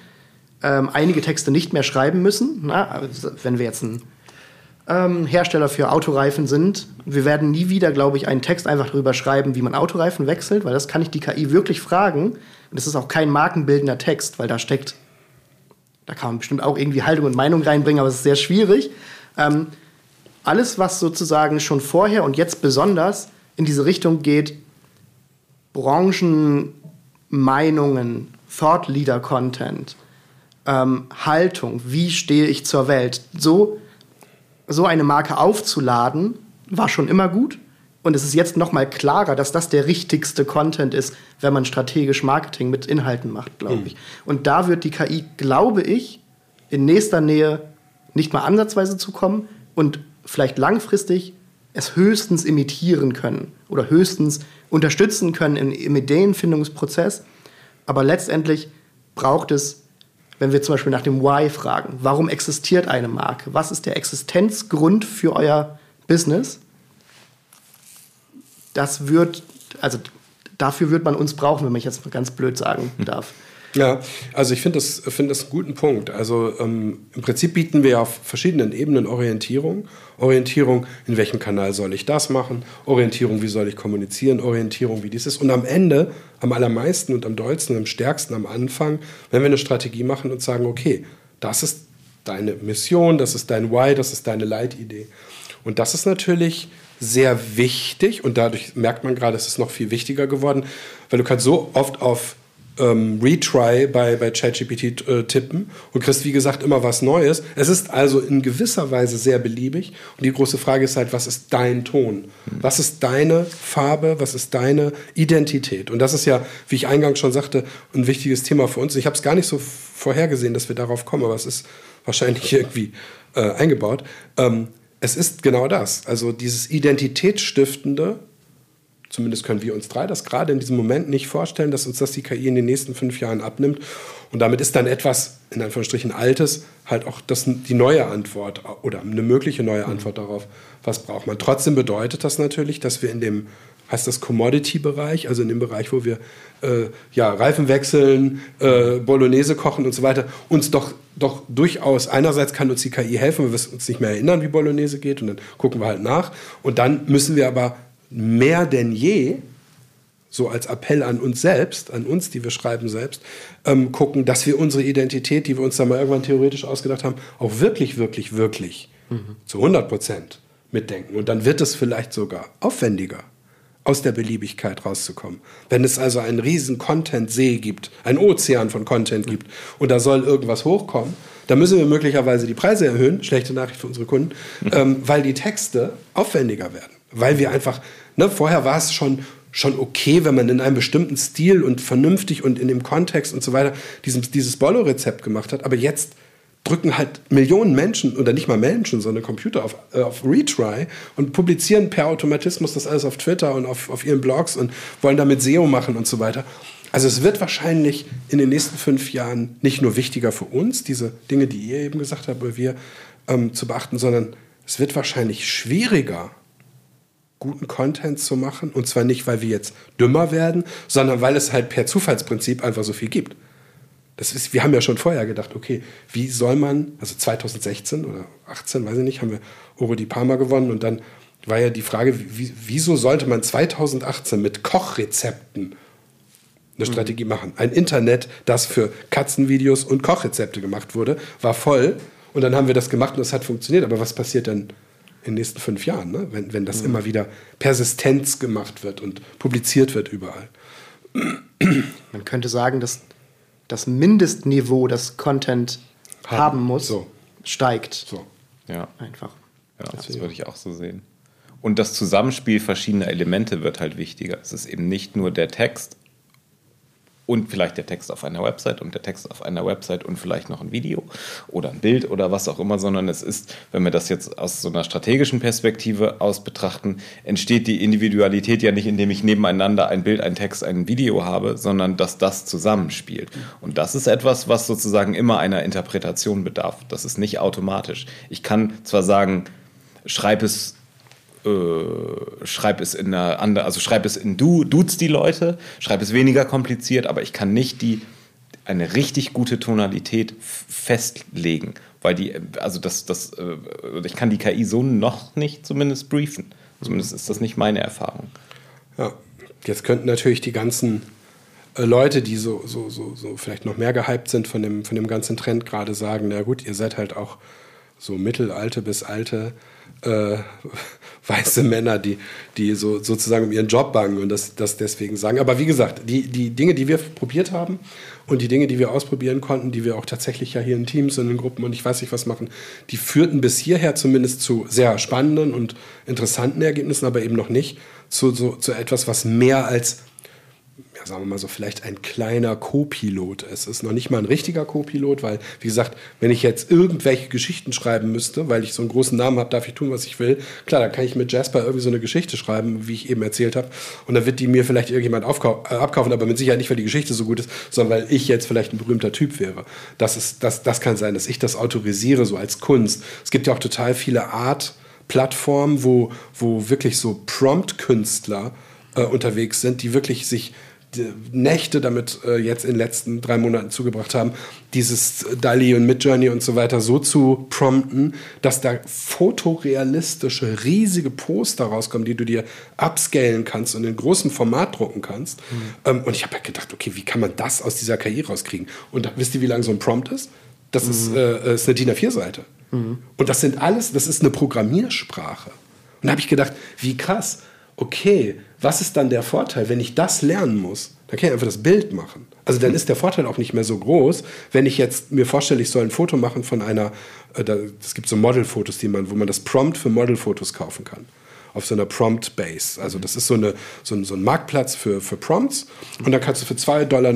ähm, einige Texte nicht mehr schreiben müssen. Na? Also wenn wir jetzt ein ähm, Hersteller für Autoreifen sind, wir werden nie wieder, glaube ich, einen Text einfach darüber schreiben, wie man Autoreifen wechselt, weil das kann ich die KI wirklich fragen. Und es ist auch kein markenbildender Text, weil da steckt, da kann man bestimmt auch irgendwie Haltung und Meinung reinbringen, aber es ist sehr schwierig. Ähm, alles, was sozusagen schon vorher und jetzt besonders in diese Richtung geht, Branchenmeinungen, Thought Leader Content, ähm, Haltung, wie stehe ich zur Welt, so, so eine Marke aufzuladen, war schon immer gut. Und es ist jetzt noch mal klarer, dass das der richtigste Content ist, wenn man strategisch Marketing mit Inhalten macht, glaube mhm. ich. Und da wird die KI, glaube ich, in nächster Nähe nicht mal ansatzweise zu kommen und vielleicht langfristig es höchstens imitieren können oder höchstens unterstützen können im, im Ideenfindungsprozess. Aber letztendlich braucht es, wenn wir zum Beispiel nach dem Why fragen, warum existiert eine Marke? Was ist der Existenzgrund für euer Business? das wird, also dafür wird man uns brauchen, wenn man jetzt mal ganz blöd sagen darf. Ja, also ich finde das, find das einen guten Punkt. Also ähm, im Prinzip bieten wir auf verschiedenen Ebenen Orientierung. Orientierung, in welchem Kanal soll ich das machen? Orientierung, wie soll ich kommunizieren? Orientierung, wie dies ist. Und am Ende, am allermeisten und am dollsten, am stärksten am Anfang, wenn wir eine Strategie machen und sagen, okay, das ist deine Mission, das ist dein Why, das ist deine Leitidee. Und das ist natürlich sehr wichtig und dadurch merkt man gerade, es ist noch viel wichtiger geworden, weil du kannst so oft auf ähm, Retry bei, bei ChatGPT äh, tippen und kriegst, wie gesagt, immer was Neues. Es ist also in gewisser Weise sehr beliebig. Und die große Frage ist halt, was ist dein Ton? Was ist deine Farbe? Was ist deine Identität? Und das ist ja, wie ich eingangs schon sagte, ein wichtiges Thema für uns. Ich habe es gar nicht so vorhergesehen, dass wir darauf kommen, aber es ist wahrscheinlich irgendwie äh, eingebaut. Ähm, es ist genau das. Also dieses Identitätsstiftende, zumindest können wir uns drei das gerade in diesem Moment nicht vorstellen, dass uns das die KI in den nächsten fünf Jahren abnimmt. Und damit ist dann etwas, in Anführungsstrichen, Altes, halt auch das, die neue Antwort oder eine mögliche neue mhm. Antwort darauf, was braucht man. Trotzdem bedeutet das natürlich, dass wir in dem heißt das Commodity-Bereich, also in dem Bereich, wo wir äh, ja, Reifen wechseln, äh, Bolognese kochen und so weiter, uns doch, doch durchaus, einerseits kann uns die KI helfen, weil wir uns nicht mehr erinnern, wie Bolognese geht und dann gucken wir halt nach. Und dann müssen wir aber mehr denn je, so als Appell an uns selbst, an uns, die wir schreiben selbst, ähm, gucken, dass wir unsere Identität, die wir uns da mal irgendwann theoretisch ausgedacht haben, auch wirklich, wirklich, wirklich mhm. zu 100 Prozent mitdenken. Und dann wird es vielleicht sogar aufwendiger aus der Beliebigkeit rauszukommen. Wenn es also einen riesen Content-See gibt, einen Ozean von Content gibt und da soll irgendwas hochkommen, dann müssen wir möglicherweise die Preise erhöhen, schlechte Nachricht für unsere Kunden, ähm, weil die Texte aufwendiger werden. Weil wir einfach, ne, vorher war es schon, schon okay, wenn man in einem bestimmten Stil und vernünftig und in dem Kontext und so weiter dieses, dieses Bollo-Rezept gemacht hat, aber jetzt drücken halt Millionen Menschen oder nicht mal Menschen, sondern Computer auf, äh, auf Retry und publizieren per Automatismus das alles auf Twitter und auf, auf ihren Blogs und wollen damit SEO machen und so weiter. Also es wird wahrscheinlich in den nächsten fünf Jahren nicht nur wichtiger für uns, diese Dinge, die ihr eben gesagt habt, oder wir ähm, zu beachten, sondern es wird wahrscheinlich schwieriger, guten Content zu machen. Und zwar nicht, weil wir jetzt dümmer werden, sondern weil es halt per Zufallsprinzip einfach so viel gibt. Das ist, wir haben ja schon vorher gedacht, okay, wie soll man, also 2016 oder 18, weiß ich nicht, haben wir Oro di Parma gewonnen und dann war ja die Frage, wie, wieso sollte man 2018 mit Kochrezepten eine mhm. Strategie machen? Ein Internet, das für Katzenvideos und Kochrezepte gemacht wurde, war voll und dann haben wir das gemacht und es hat funktioniert. Aber was passiert denn in den nächsten fünf Jahren, ne? wenn, wenn das mhm. immer wieder Persistenz gemacht wird und publiziert wird überall? Man könnte sagen, dass das Mindestniveau, das Content haben, haben muss, so. steigt. So. Ja. Einfach. Ja, das würde ich auch so sehen. Und das Zusammenspiel verschiedener Elemente wird halt wichtiger. Es ist eben nicht nur der Text und vielleicht der Text auf einer Website und der Text auf einer Website und vielleicht noch ein Video oder ein Bild oder was auch immer, sondern es ist, wenn wir das jetzt aus so einer strategischen Perspektive aus betrachten, entsteht die Individualität ja nicht, indem ich nebeneinander ein Bild, ein Text, ein Video habe, sondern dass das zusammenspielt. Und das ist etwas, was sozusagen immer einer Interpretation bedarf. Das ist nicht automatisch. Ich kann zwar sagen, schreib es äh, schreib es in einer andere, also schreib es in Du, duzt die Leute, schreib es weniger kompliziert, aber ich kann nicht die eine richtig gute Tonalität festlegen, weil die, also das, das, äh, ich kann die KI so noch nicht zumindest briefen. Zumindest ist das nicht meine Erfahrung. Ja, jetzt könnten natürlich die ganzen äh, Leute, die so, so, so, so vielleicht noch mehr gehypt sind von dem, von dem ganzen Trend, gerade sagen, na gut, ihr seid halt auch so mittelalte bis alte äh, weiße Männer, die, die so, sozusagen um ihren Job bangen und das, das deswegen sagen. Aber wie gesagt, die, die Dinge, die wir probiert haben und die Dinge, die wir ausprobieren konnten, die wir auch tatsächlich ja hier in Teams und in Gruppen und ich weiß nicht was machen, die führten bis hierher zumindest zu sehr spannenden und interessanten Ergebnissen, aber eben noch nicht zu, so, zu etwas, was mehr als sagen wir mal so, vielleicht ein kleiner Co-Pilot. Es ist noch nicht mal ein richtiger Co-Pilot, weil, wie gesagt, wenn ich jetzt irgendwelche Geschichten schreiben müsste, weil ich so einen großen Namen habe, darf ich tun, was ich will. Klar, dann kann ich mit Jasper irgendwie so eine Geschichte schreiben, wie ich eben erzählt habe. Und dann wird die mir vielleicht irgendjemand äh, abkaufen, aber mit Sicherheit nicht, weil die Geschichte so gut ist, sondern weil ich jetzt vielleicht ein berühmter Typ wäre. Das, ist, das, das kann sein, dass ich das autorisiere, so als Kunst. Es gibt ja auch total viele Art- Plattformen, wo, wo wirklich so Prompt-Künstler äh, unterwegs sind, die wirklich sich Nächte damit äh, jetzt in den letzten drei Monaten zugebracht haben, dieses DALI und Midjourney und so weiter so zu prompten, dass da fotorealistische, riesige Poster rauskommen, die du dir upscalen kannst und in großem Format drucken kannst. Mhm. Ähm, und ich habe ja gedacht, okay, wie kann man das aus dieser KI rauskriegen? Und wisst ihr, wie lang so ein Prompt ist? Das mhm. ist, äh, ist, eine DIN A4-Seite. Mhm. Und das sind alles, das ist eine Programmiersprache. Und da habe ich gedacht, wie krass okay, was ist dann der Vorteil, wenn ich das lernen muss? Dann kann ich einfach das Bild machen. Also dann ist der Vorteil auch nicht mehr so groß, wenn ich jetzt mir vorstelle, ich soll ein Foto machen von einer, äh, es gibt so Modelfotos, die man, wo man das Prompt für Modelfotos kaufen kann auf so einer Prompt-Base. Also das ist so, eine, so, ein, so ein Marktplatz für, für Prompts. Und dann kannst du für 2,99 Dollar,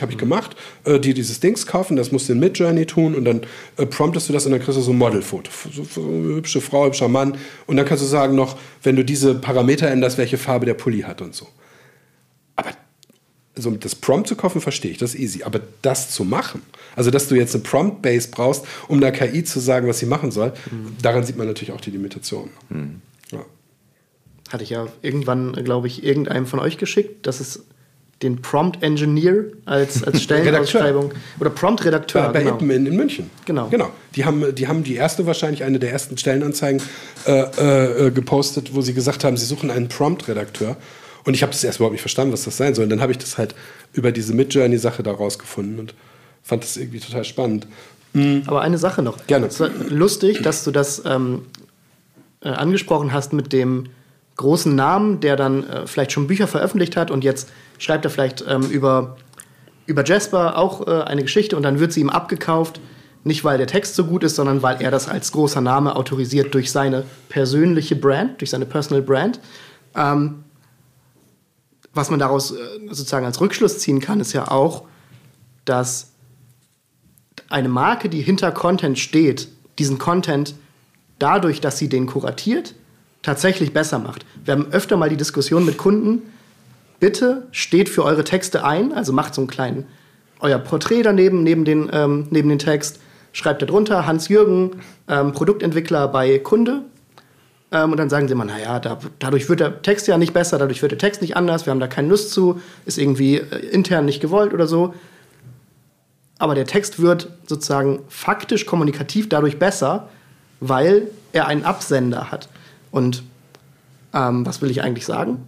habe ich gemacht, äh, dir dieses Dings kaufen, das musst du in Midjourney tun und dann äh, promptest du das und dann kriegst du so ein Modelfoto. So, so eine hübsche Frau, hübscher Mann. Und dann kannst du sagen noch, wenn du diese Parameter änderst, welche Farbe der Pulli hat und so. Aber also das Prompt zu kaufen, verstehe ich, das ist easy. Aber das zu machen, also dass du jetzt eine Prompt-Base brauchst, um der KI zu sagen, was sie machen soll, mhm. daran sieht man natürlich auch die Limitationen. Mhm. Ja hatte ich ja irgendwann, glaube ich, irgendeinem von euch geschickt, dass es den Prompt Engineer als, als Stellenausschreibung oder Prompt Redakteur. Bei, bei genau. in, in, München. Genau. genau. Die haben, die haben die erste wahrscheinlich eine der ersten Stellenanzeigen äh, äh, gepostet, wo sie gesagt haben, sie suchen einen Prompt Redakteur. Und ich habe das erst überhaupt nicht verstanden, was das sein soll. Und dann habe ich das halt über diese Midjourney-Sache da rausgefunden und fand das irgendwie total spannend. Mhm. Aber eine Sache noch. Gerne. Lustig, dass du das ähm, äh, angesprochen hast mit dem großen Namen, der dann äh, vielleicht schon Bücher veröffentlicht hat und jetzt schreibt er vielleicht ähm, über, über Jasper auch äh, eine Geschichte und dann wird sie ihm abgekauft. Nicht, weil der Text so gut ist, sondern weil er das als großer Name autorisiert durch seine persönliche Brand, durch seine Personal Brand. Ähm, was man daraus äh, sozusagen als Rückschluss ziehen kann, ist ja auch, dass eine Marke, die hinter Content steht, diesen Content dadurch, dass sie den kuratiert, tatsächlich besser macht. Wir haben öfter mal die Diskussion mit Kunden, bitte steht für eure Texte ein, also macht so einen kleinen, euer Porträt daneben, neben den, ähm, neben den Text, schreibt da drunter, Hans-Jürgen, ähm, Produktentwickler bei Kunde. Ähm, und dann sagen sie immer, naja, da, dadurch wird der Text ja nicht besser, dadurch wird der Text nicht anders, wir haben da keine Lust zu, ist irgendwie äh, intern nicht gewollt oder so. Aber der Text wird sozusagen faktisch kommunikativ dadurch besser, weil er einen Absender hat. Und ähm, was will ich eigentlich sagen?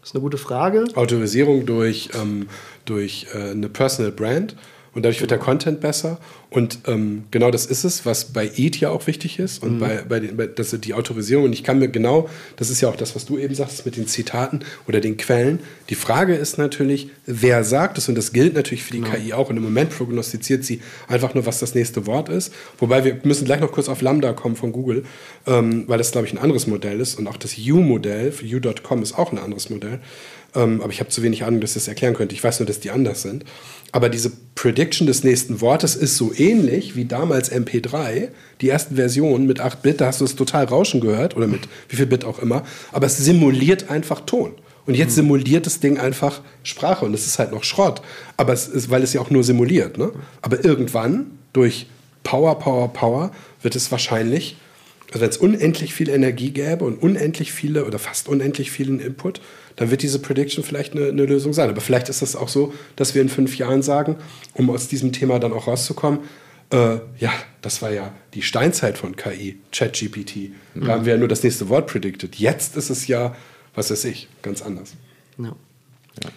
Das ist eine gute Frage. Autorisierung durch, ähm, durch äh, eine Personal Brand und dadurch wird der Content besser. Und ähm, genau das ist es, was bei EAT ja auch wichtig ist und mhm. bei, bei, den, bei das, die Autorisierung. Und ich kann mir genau, das ist ja auch das, was du eben sagst mit den Zitaten oder den Quellen. Die Frage ist natürlich, wer sagt es? Und das gilt natürlich für die genau. KI auch. Und im Moment prognostiziert sie einfach nur, was das nächste Wort ist. Wobei wir müssen gleich noch kurz auf Lambda kommen von Google, ähm, weil das, glaube ich, ein anderes Modell ist. Und auch das U-Modell für U.com ist auch ein anderes Modell. Ähm, aber ich habe zu wenig Ahnung, dass ich das erklären könnte. Ich weiß nur, dass die anders sind. Aber diese Prediction des nächsten Wortes ist so ähnlich wie damals MP3, die ersten Versionen mit 8 Bit, da hast du es total rauschen gehört oder mit wie viel Bit auch immer, aber es simuliert einfach Ton. Und jetzt mhm. simuliert das Ding einfach Sprache und es ist halt noch Schrott, aber es ist, weil es ja auch nur simuliert. Ne? Aber irgendwann durch Power, Power, Power wird es wahrscheinlich, also wenn es unendlich viel Energie gäbe und unendlich viele oder fast unendlich vielen Input, dann wird diese Prediction vielleicht eine, eine, Lösung sein. Aber vielleicht ist das auch so, dass wir in fünf Jahren sagen, um aus diesem Thema dann auch rauszukommen, äh, ja, das war ja die Steinzeit von KI, ChatGPT. Da mhm. haben wir ja nur das nächste Wort predicted. Jetzt ist es ja, was weiß ich, ganz anders. Ja. ja.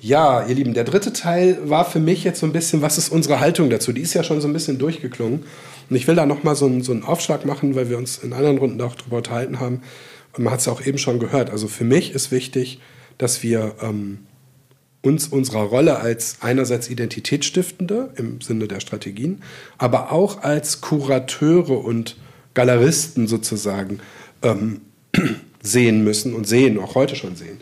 Ja, ihr Lieben, der dritte Teil war für mich jetzt so ein bisschen, was ist unsere Haltung dazu? Die ist ja schon so ein bisschen durchgeklungen. Und ich will da nochmal so, einen, so einen Aufschlag machen, weil wir uns in anderen Runden auch darüber unterhalten haben. Man hat es auch eben schon gehört. Also für mich ist wichtig, dass wir ähm, uns unserer Rolle als einerseits Identitätsstiftende im Sinne der Strategien, aber auch als Kurateure und Galeristen sozusagen ähm, sehen müssen und sehen, auch heute schon sehen.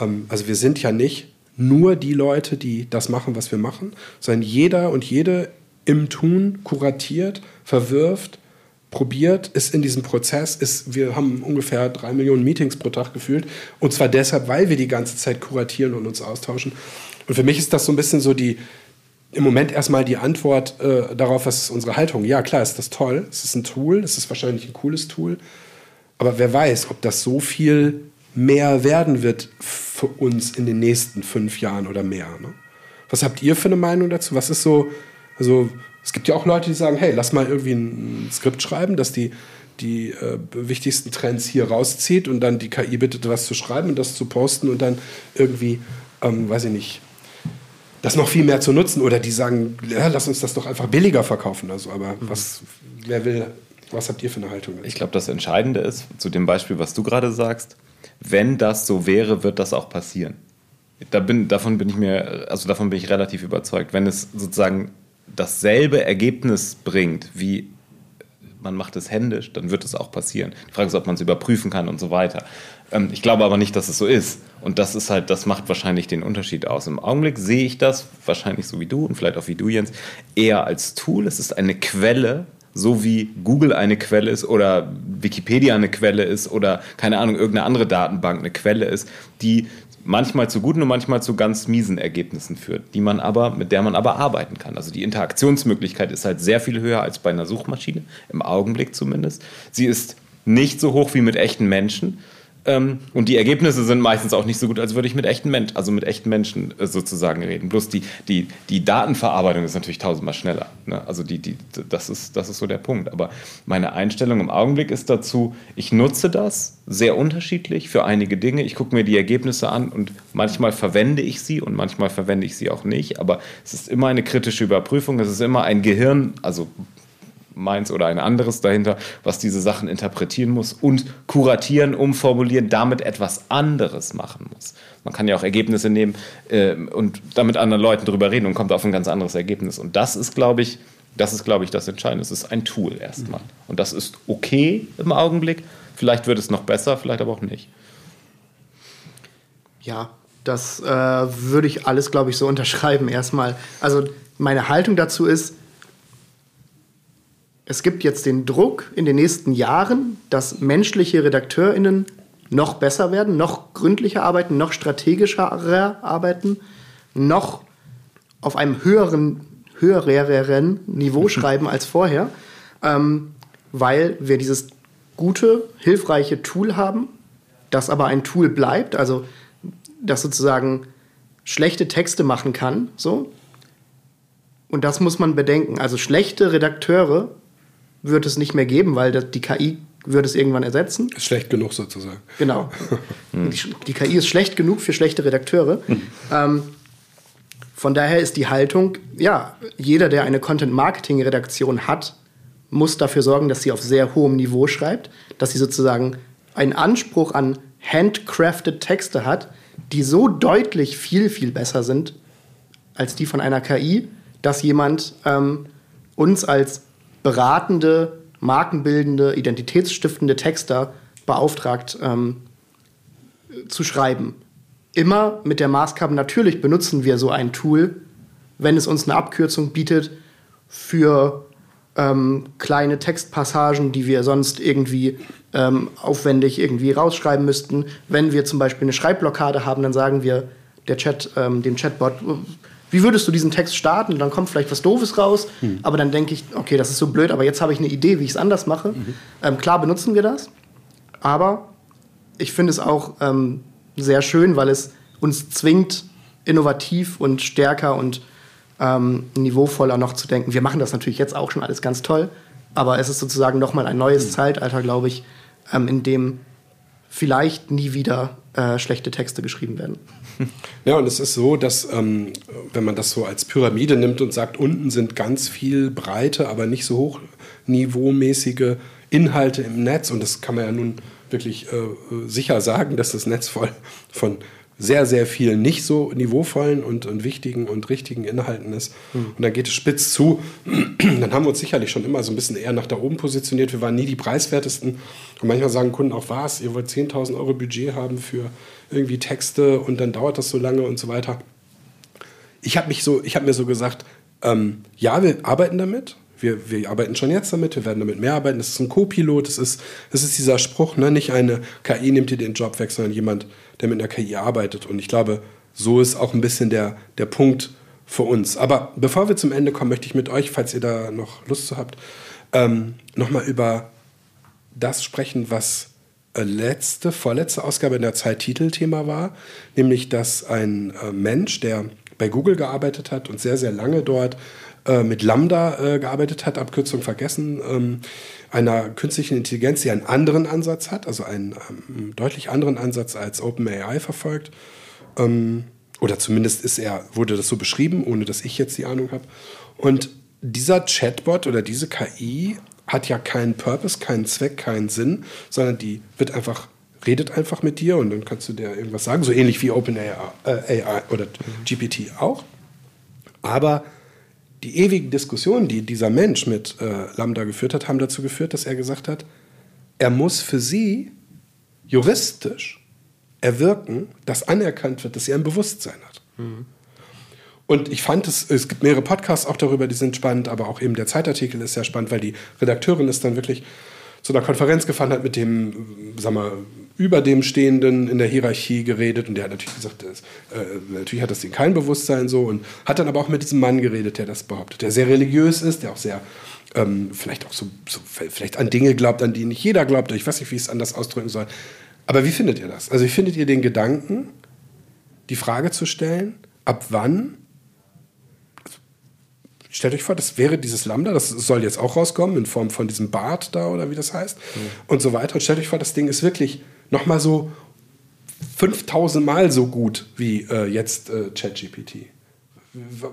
Ähm, also wir sind ja nicht nur die Leute, die das machen, was wir machen, sondern jeder und jede im Tun kuratiert, verwirft, probiert, ist in diesem Prozess, ist, wir haben ungefähr drei Millionen Meetings pro Tag gefühlt. Und zwar deshalb, weil wir die ganze Zeit kuratieren und uns austauschen. Und für mich ist das so ein bisschen so die, im Moment erstmal die Antwort äh, darauf, was ist unsere Haltung. Ja, klar, ist das toll. Es ist ein Tool, es ist wahrscheinlich ein cooles Tool. Aber wer weiß, ob das so viel mehr werden wird für uns in den nächsten fünf Jahren oder mehr. Ne? Was habt ihr für eine Meinung dazu? Was ist so, also es gibt ja auch Leute, die sagen, hey, lass mal irgendwie ein Skript schreiben, dass die die äh, wichtigsten Trends hier rauszieht und dann die KI bittet, was zu schreiben und das zu posten und dann irgendwie, ähm, weiß ich nicht, das noch viel mehr zu nutzen. Oder die sagen, ja, lass uns das doch einfach billiger verkaufen. Also, aber mhm. was, wer will, was habt ihr für eine Haltung? Ich glaube, das Entscheidende ist, zu dem Beispiel, was du gerade sagst, wenn das so wäre, wird das auch passieren. Da bin, davon bin ich mir, also davon bin ich relativ überzeugt. Wenn es sozusagen dasselbe Ergebnis bringt, wie man macht es händisch, dann wird es auch passieren. Die Frage ist, ob man es überprüfen kann und so weiter. Ähm, ich glaube aber nicht, dass es so ist. Und das ist halt, das macht wahrscheinlich den Unterschied aus. Im Augenblick sehe ich das, wahrscheinlich so wie du und vielleicht auch wie du, Jens, eher als Tool. Es ist eine Quelle, so wie Google eine Quelle ist oder Wikipedia eine Quelle ist oder keine Ahnung, irgendeine andere Datenbank eine Quelle ist, die manchmal zu guten und manchmal zu ganz miesen Ergebnissen führt, die man aber, mit der man aber arbeiten kann. Also die Interaktionsmöglichkeit ist halt sehr viel höher als bei einer Suchmaschine, im Augenblick zumindest. Sie ist nicht so hoch wie mit echten Menschen, ähm, und die Ergebnisse sind meistens auch nicht so gut, als würde ich mit echten Menschen, also mit echten Menschen äh, sozusagen reden. Bloß die, die, die Datenverarbeitung ist natürlich tausendmal schneller. Ne? Also die, die, das, ist, das ist so der Punkt. Aber meine Einstellung im Augenblick ist dazu, ich nutze das sehr unterschiedlich für einige Dinge. Ich gucke mir die Ergebnisse an und manchmal verwende ich sie und manchmal verwende ich sie auch nicht. Aber es ist immer eine kritische Überprüfung. Es ist immer ein Gehirn, also meins oder ein anderes dahinter, was diese Sachen interpretieren muss und kuratieren, umformulieren, damit etwas anderes machen muss. Man kann ja auch Ergebnisse nehmen äh, und damit anderen Leuten darüber reden und kommt auf ein ganz anderes Ergebnis. Und das ist, glaube ich, das ist, glaube ich, das Entscheidende. Es ist ein Tool erstmal. Und das ist okay im Augenblick. Vielleicht wird es noch besser, vielleicht aber auch nicht. Ja, das äh, würde ich alles, glaube ich, so unterschreiben erstmal. Also meine Haltung dazu ist, es gibt jetzt den Druck in den nächsten Jahren, dass menschliche RedakteurInnen noch besser werden, noch gründlicher arbeiten, noch strategischer arbeiten, noch auf einem höheren, höhereren Niveau schreiben als vorher, ähm, weil wir dieses gute, hilfreiche Tool haben, das aber ein Tool bleibt, also das sozusagen schlechte Texte machen kann, so. Und das muss man bedenken. Also schlechte Redakteure wird es nicht mehr geben, weil die KI wird es irgendwann ersetzen. Ist schlecht genug sozusagen. Genau. die, die, KI ist schlecht genug für schlechte Redakteure. Hm. Ähm, Von daher ist die Haltung, ja, jeder, der eine Content-Marketing-Redaktion hat, muss dafür sorgen, dass sie auf sehr hohem Niveau schreibt, dass sie sozusagen einen Anspruch an handcrafted Texte hat, die so deutlich viel, viel besser sind als die von einer KI, dass jemand ähm, uns als beratende, markenbildende, identitätsstiftende Texter beauftragt ähm, zu schreiben immer mit der Maßgabe, natürlich benutzen wir so ein Tool, wenn es uns eine Abkürzung bietet für ähm, kleine Textpassagen, die wir sonst irgendwie ähm, aufwendig irgendwie rausschreiben müssten. Wenn wir zum Beispiel eine Schreibblockade haben, dann sagen wir der Chat, ähm, dem Chatbot, wie würdest du diesen Text starten? Dann kommt vielleicht was Doofes raus, mhm. aber dann denke ich, okay, das ist so blöd, aber jetzt habe ich eine Idee, wie ich es anders mache. Mhm. Ähm, klar benutzen wir das, aber ich finde es auch ähm, sehr schön, weil es uns zwingt, innovativ und stärker und ähm, niveauvoller noch zu denken. Wir machen das natürlich jetzt auch schon alles ganz toll, aber es ist sozusagen nochmal ein neues mhm. Zeitalter, glaube ich, ähm, in dem vielleicht nie wieder äh, schlechte Texte geschrieben werden. Ja, und es ist so, dass ähm, wenn man das so als Pyramide nimmt und sagt, unten sind ganz viel breite, aber nicht so hochniveaumäßige Inhalte im Netz, und das kann man ja nun wirklich äh, sicher sagen, dass das Netz voll von sehr, sehr vielen nicht so niveauvollen und, und wichtigen und richtigen Inhalten ist. Mhm. Und dann geht es spitz zu. dann haben wir uns sicherlich schon immer so ein bisschen eher nach da oben positioniert. Wir waren nie die preiswertesten. Und manchmal sagen Kunden auch, was, ihr wollt 10.000 Euro Budget haben für irgendwie Texte und dann dauert das so lange und so weiter. Ich habe so, hab mir so gesagt, ähm, ja, wir arbeiten damit. Wir, wir, arbeiten schon jetzt damit, wir werden damit mehr arbeiten. Das ist ein Co-Pilot, das ist, das ist dieser Spruch, ne? nicht eine KI nimmt dir den Job weg, sondern jemand, der mit einer KI arbeitet. Und ich glaube, so ist auch ein bisschen der, der Punkt für uns. Aber bevor wir zum Ende kommen, möchte ich mit euch, falls ihr da noch Lust zu habt, ähm, nochmal über das sprechen, was äh, letzte, vorletzte Ausgabe in der Zeit Titelthema war, nämlich dass ein äh, Mensch, der bei Google gearbeitet hat und sehr, sehr lange dort äh, mit Lambda äh, gearbeitet hat, Abkürzung vergessen, ähm, einer künstlichen Intelligenz, die einen anderen Ansatz hat, also einen ähm, deutlich anderen Ansatz als OpenAI verfolgt. Ähm, oder zumindest ist er, wurde das so beschrieben, ohne dass ich jetzt die Ahnung habe. Und dieser Chatbot oder diese KI hat ja keinen Purpose, keinen Zweck, keinen Sinn, sondern die wird einfach redet einfach mit dir und dann kannst du dir irgendwas sagen, so ähnlich wie OpenAI äh, oder GPT auch. Aber die ewigen Diskussionen, die dieser Mensch mit äh, Lambda geführt hat, haben dazu geführt, dass er gesagt hat, er muss für sie juristisch erwirken, dass anerkannt wird, dass sie ein Bewusstsein hat. Mhm. Und ich fand es, es gibt mehrere Podcasts auch darüber, die sind spannend, aber auch eben der Zeitartikel ist sehr spannend, weil die Redakteurin ist dann wirklich zu einer Konferenz gefahren, hat mit dem, sag mal, über dem Stehenden in der Hierarchie geredet und der hat natürlich gesagt, das, äh, natürlich hat das Ding kein Bewusstsein so und hat dann aber auch mit diesem Mann geredet, der das behauptet, der sehr religiös ist, der auch sehr ähm, vielleicht auch so, so, vielleicht an Dinge glaubt, an die nicht jeder glaubt. Ich weiß nicht, wie ich es anders ausdrücken soll. Aber wie findet ihr das? Also wie findet ihr den Gedanken, die Frage zu stellen, ab wann Stellt euch vor, das wäre dieses Lambda, das soll jetzt auch rauskommen in Form von diesem Bart da oder wie das heißt mhm. und so weiter. Und stellt euch vor, das Ding ist wirklich nochmal so 5000 Mal so gut wie äh, jetzt äh, ChatGPT.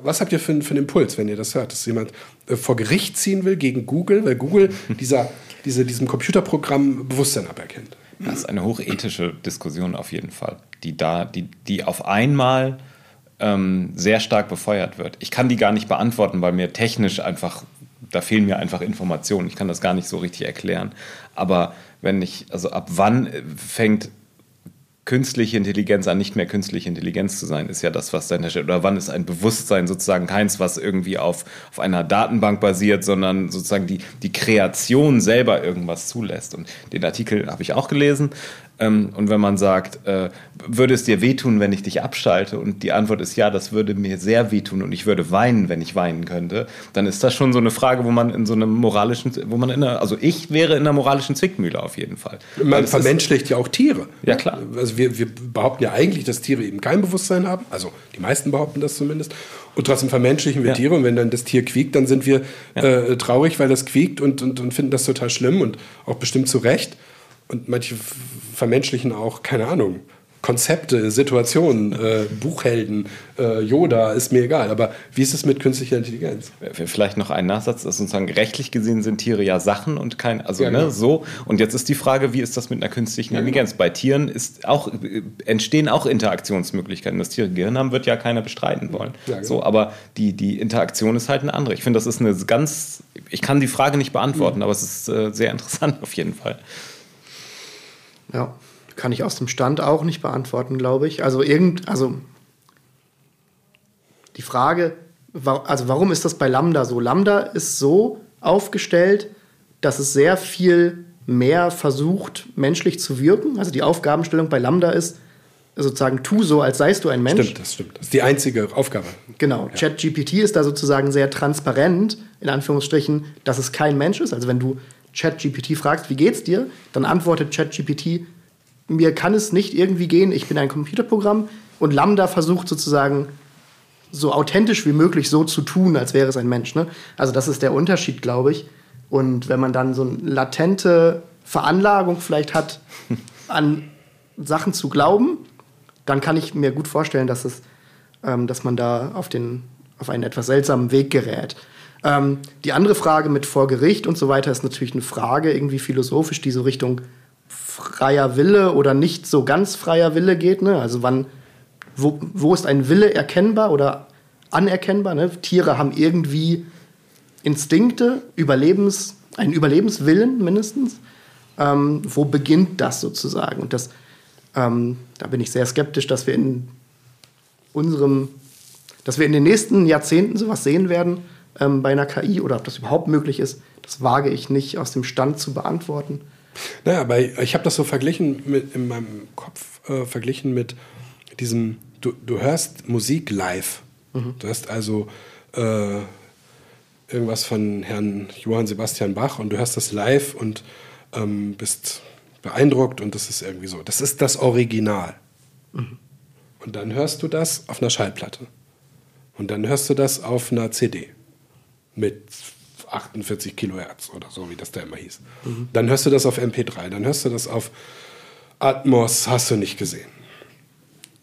Was habt ihr für, für einen Impuls, wenn ihr das hört, dass jemand äh, vor Gericht ziehen will gegen Google, weil Google dieser, diese, diesem Computerprogramm Bewusstsein aberkennt? Das ist eine hochethische Diskussion auf jeden Fall, die da, die, die auf einmal ähm, sehr stark befeuert wird. Ich kann die gar nicht beantworten, weil mir technisch einfach, da fehlen mir einfach Informationen. Ich kann das gar nicht so richtig erklären. Aber wenn ich, also ab wann fängt künstliche Intelligenz an nicht mehr künstliche Intelligenz zu sein, ist ja das, was dahinter steht. Oder wann ist ein Bewusstsein sozusagen keins, was irgendwie auf, auf einer Datenbank basiert, sondern sozusagen die, die Kreation selber irgendwas zulässt. Und den Artikel habe ich auch gelesen. Ähm, und wenn man sagt, äh, würde es dir wehtun, wenn ich dich abschalte? Und die Antwort ist ja, das würde mir sehr wehtun und ich würde weinen, wenn ich weinen könnte. Dann ist das schon so eine Frage, wo man in so einem moralischen, wo man in einer, also ich wäre in einer moralischen Zwickmühle auf jeden Fall. Man vermenschlicht ja auch Tiere. Ja, klar. Also wir, wir behaupten ja eigentlich, dass Tiere eben kein Bewusstsein haben. Also die meisten behaupten das zumindest. Und trotzdem vermenschlichen wir ja. Tiere. Und wenn dann das Tier quiekt, dann sind wir ja. äh, traurig, weil das quiekt und, und, und finden das total schlimm und auch bestimmt zu Recht. Und manche vermenschlichen auch, keine Ahnung, Konzepte, Situationen, äh, Buchhelden, äh, Yoda, ist mir egal. Aber wie ist es mit künstlicher Intelligenz? Vielleicht noch ein Nachsatz, dass sozusagen rechtlich gesehen sind Tiere ja Sachen und kein, also Ja, ne, genau. so. Und jetzt ist die Frage, wie ist das mit einer künstlichen Ja, genau. Intelligenz? Bei Tieren ist auch, äh, entstehen auch Interaktionsmöglichkeiten. Das Tiere Gehirn haben, wird ja keiner bestreiten wollen. Ja, genau. So, aber die, die Interaktion ist halt eine andere. Ich finde, das ist eine ganz, ich kann die Frage nicht Mhm. beantworten, aber es ist äh, sehr interessant auf jeden Fall. Ja, kann ich aus dem Stand auch nicht beantworten, glaube ich. Also irgend, also die Frage, also warum ist das bei Lambda so? Lambda ist so aufgestellt, dass es sehr viel mehr versucht, menschlich zu wirken. Also die Aufgabenstellung bei Lambda ist sozusagen, tu so, als seist du ein Mensch. Stimmt, das stimmt. Das ist die einzige Aufgabe. Genau, ChatGPT ist da sozusagen sehr transparent, in Anführungsstrichen, dass es kein Mensch ist. Also wenn du ChatGPT fragst, wie geht's dir, dann antwortet ChatGPT, mir kann es nicht irgendwie gehen, ich bin ein Computerprogramm. Und Lambda versucht sozusagen so authentisch wie möglich so zu tun, als wäre es ein Mensch. Ne? Also das ist der Unterschied, glaube ich. Und wenn man dann so eine latente Veranlagung vielleicht hat, an Sachen zu glauben, dann kann ich mir gut vorstellen, dass, es, ähm, dass man da auf, den, auf einen etwas seltsamen Weg gerät. Ähm, die andere Frage mit vor Gericht und so weiter ist natürlich eine Frage, irgendwie philosophisch, die so Richtung freier Wille oder nicht so ganz freier Wille geht. Ne? Also wann, wo, wo ist ein Wille erkennbar oder anerkennbar? Ne? Tiere haben irgendwie Instinkte, Überlebens, einen Überlebenswillen mindestens. Ähm, wo beginnt das sozusagen? Und das, ähm, da bin ich sehr skeptisch, dass wir in unserem, dass wir in den nächsten Jahrzehnten sowas sehen werden ähm, bei einer KI oder ob das überhaupt möglich ist, das wage ich nicht aus dem Stand zu beantworten. Naja, aber ich habe das so verglichen mit, in meinem Kopf äh, verglichen mit diesem, du, du hörst Musik live. Du hörst also äh, irgendwas von Herrn Johann Sebastian Bach und du hörst das live und ähm, bist beeindruckt und das ist irgendwie so. Das ist das Original. Und dann hörst du das auf einer Schallplatte. Und dann hörst du das auf einer CD mit 48 Kilohertz oder so, wie das da immer hieß. Dann hörst du das auf MP3, dann hörst du das auf Atmos, hast du nicht gesehen.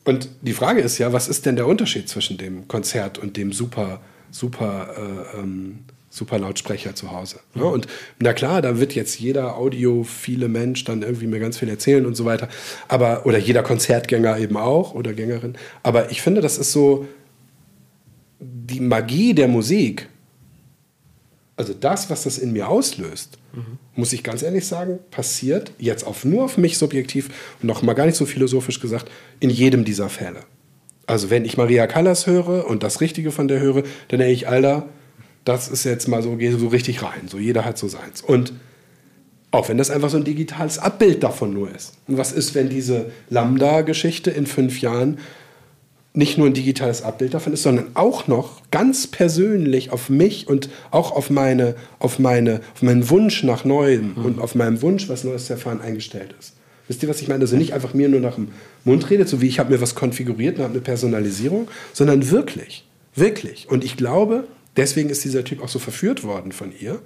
Und die Frage ist ja, was ist denn der Unterschied zwischen dem Konzert und dem super, super, äh, ähm, super Lautsprecher zu Hause? Ja, und na klar, da wird jetzt jeder audiophile Mensch dann irgendwie mir ganz viel erzählen und so weiter. Aber, oder jeder Konzertgänger eben auch oder Gängerin. Aber ich finde, das ist so die Magie der Musik. Also das, was das in mir auslöst, muss ich ganz ehrlich sagen, passiert jetzt auf nur auf mich subjektiv und noch mal gar nicht so philosophisch gesagt in jedem dieser Fälle. Also wenn ich Maria Callas höre und das Richtige von der höre, dann denke ich, Alter, das ist jetzt mal so, geh so richtig rein. So jeder hat so seins. Und auch wenn das einfach so ein digitales Abbild davon nur ist. Und was ist, wenn diese Lambda-Geschichte in fünf Jahren nicht nur ein digitales Abbild davon ist, sondern auch noch ganz persönlich auf mich und auch auf, meine, auf, meine, auf meinen Wunsch nach Neuem und auf meinen Wunsch, was Neues zu erfahren, eingestellt ist. Wisst ihr, was ich meine? Also nicht einfach mir nur nach dem Mund redet, so wie ich habe mir was konfiguriert und habe eine Personalisierung, sondern wirklich, wirklich. Und ich glaube, deswegen ist dieser Typ auch so verführt worden von ihr,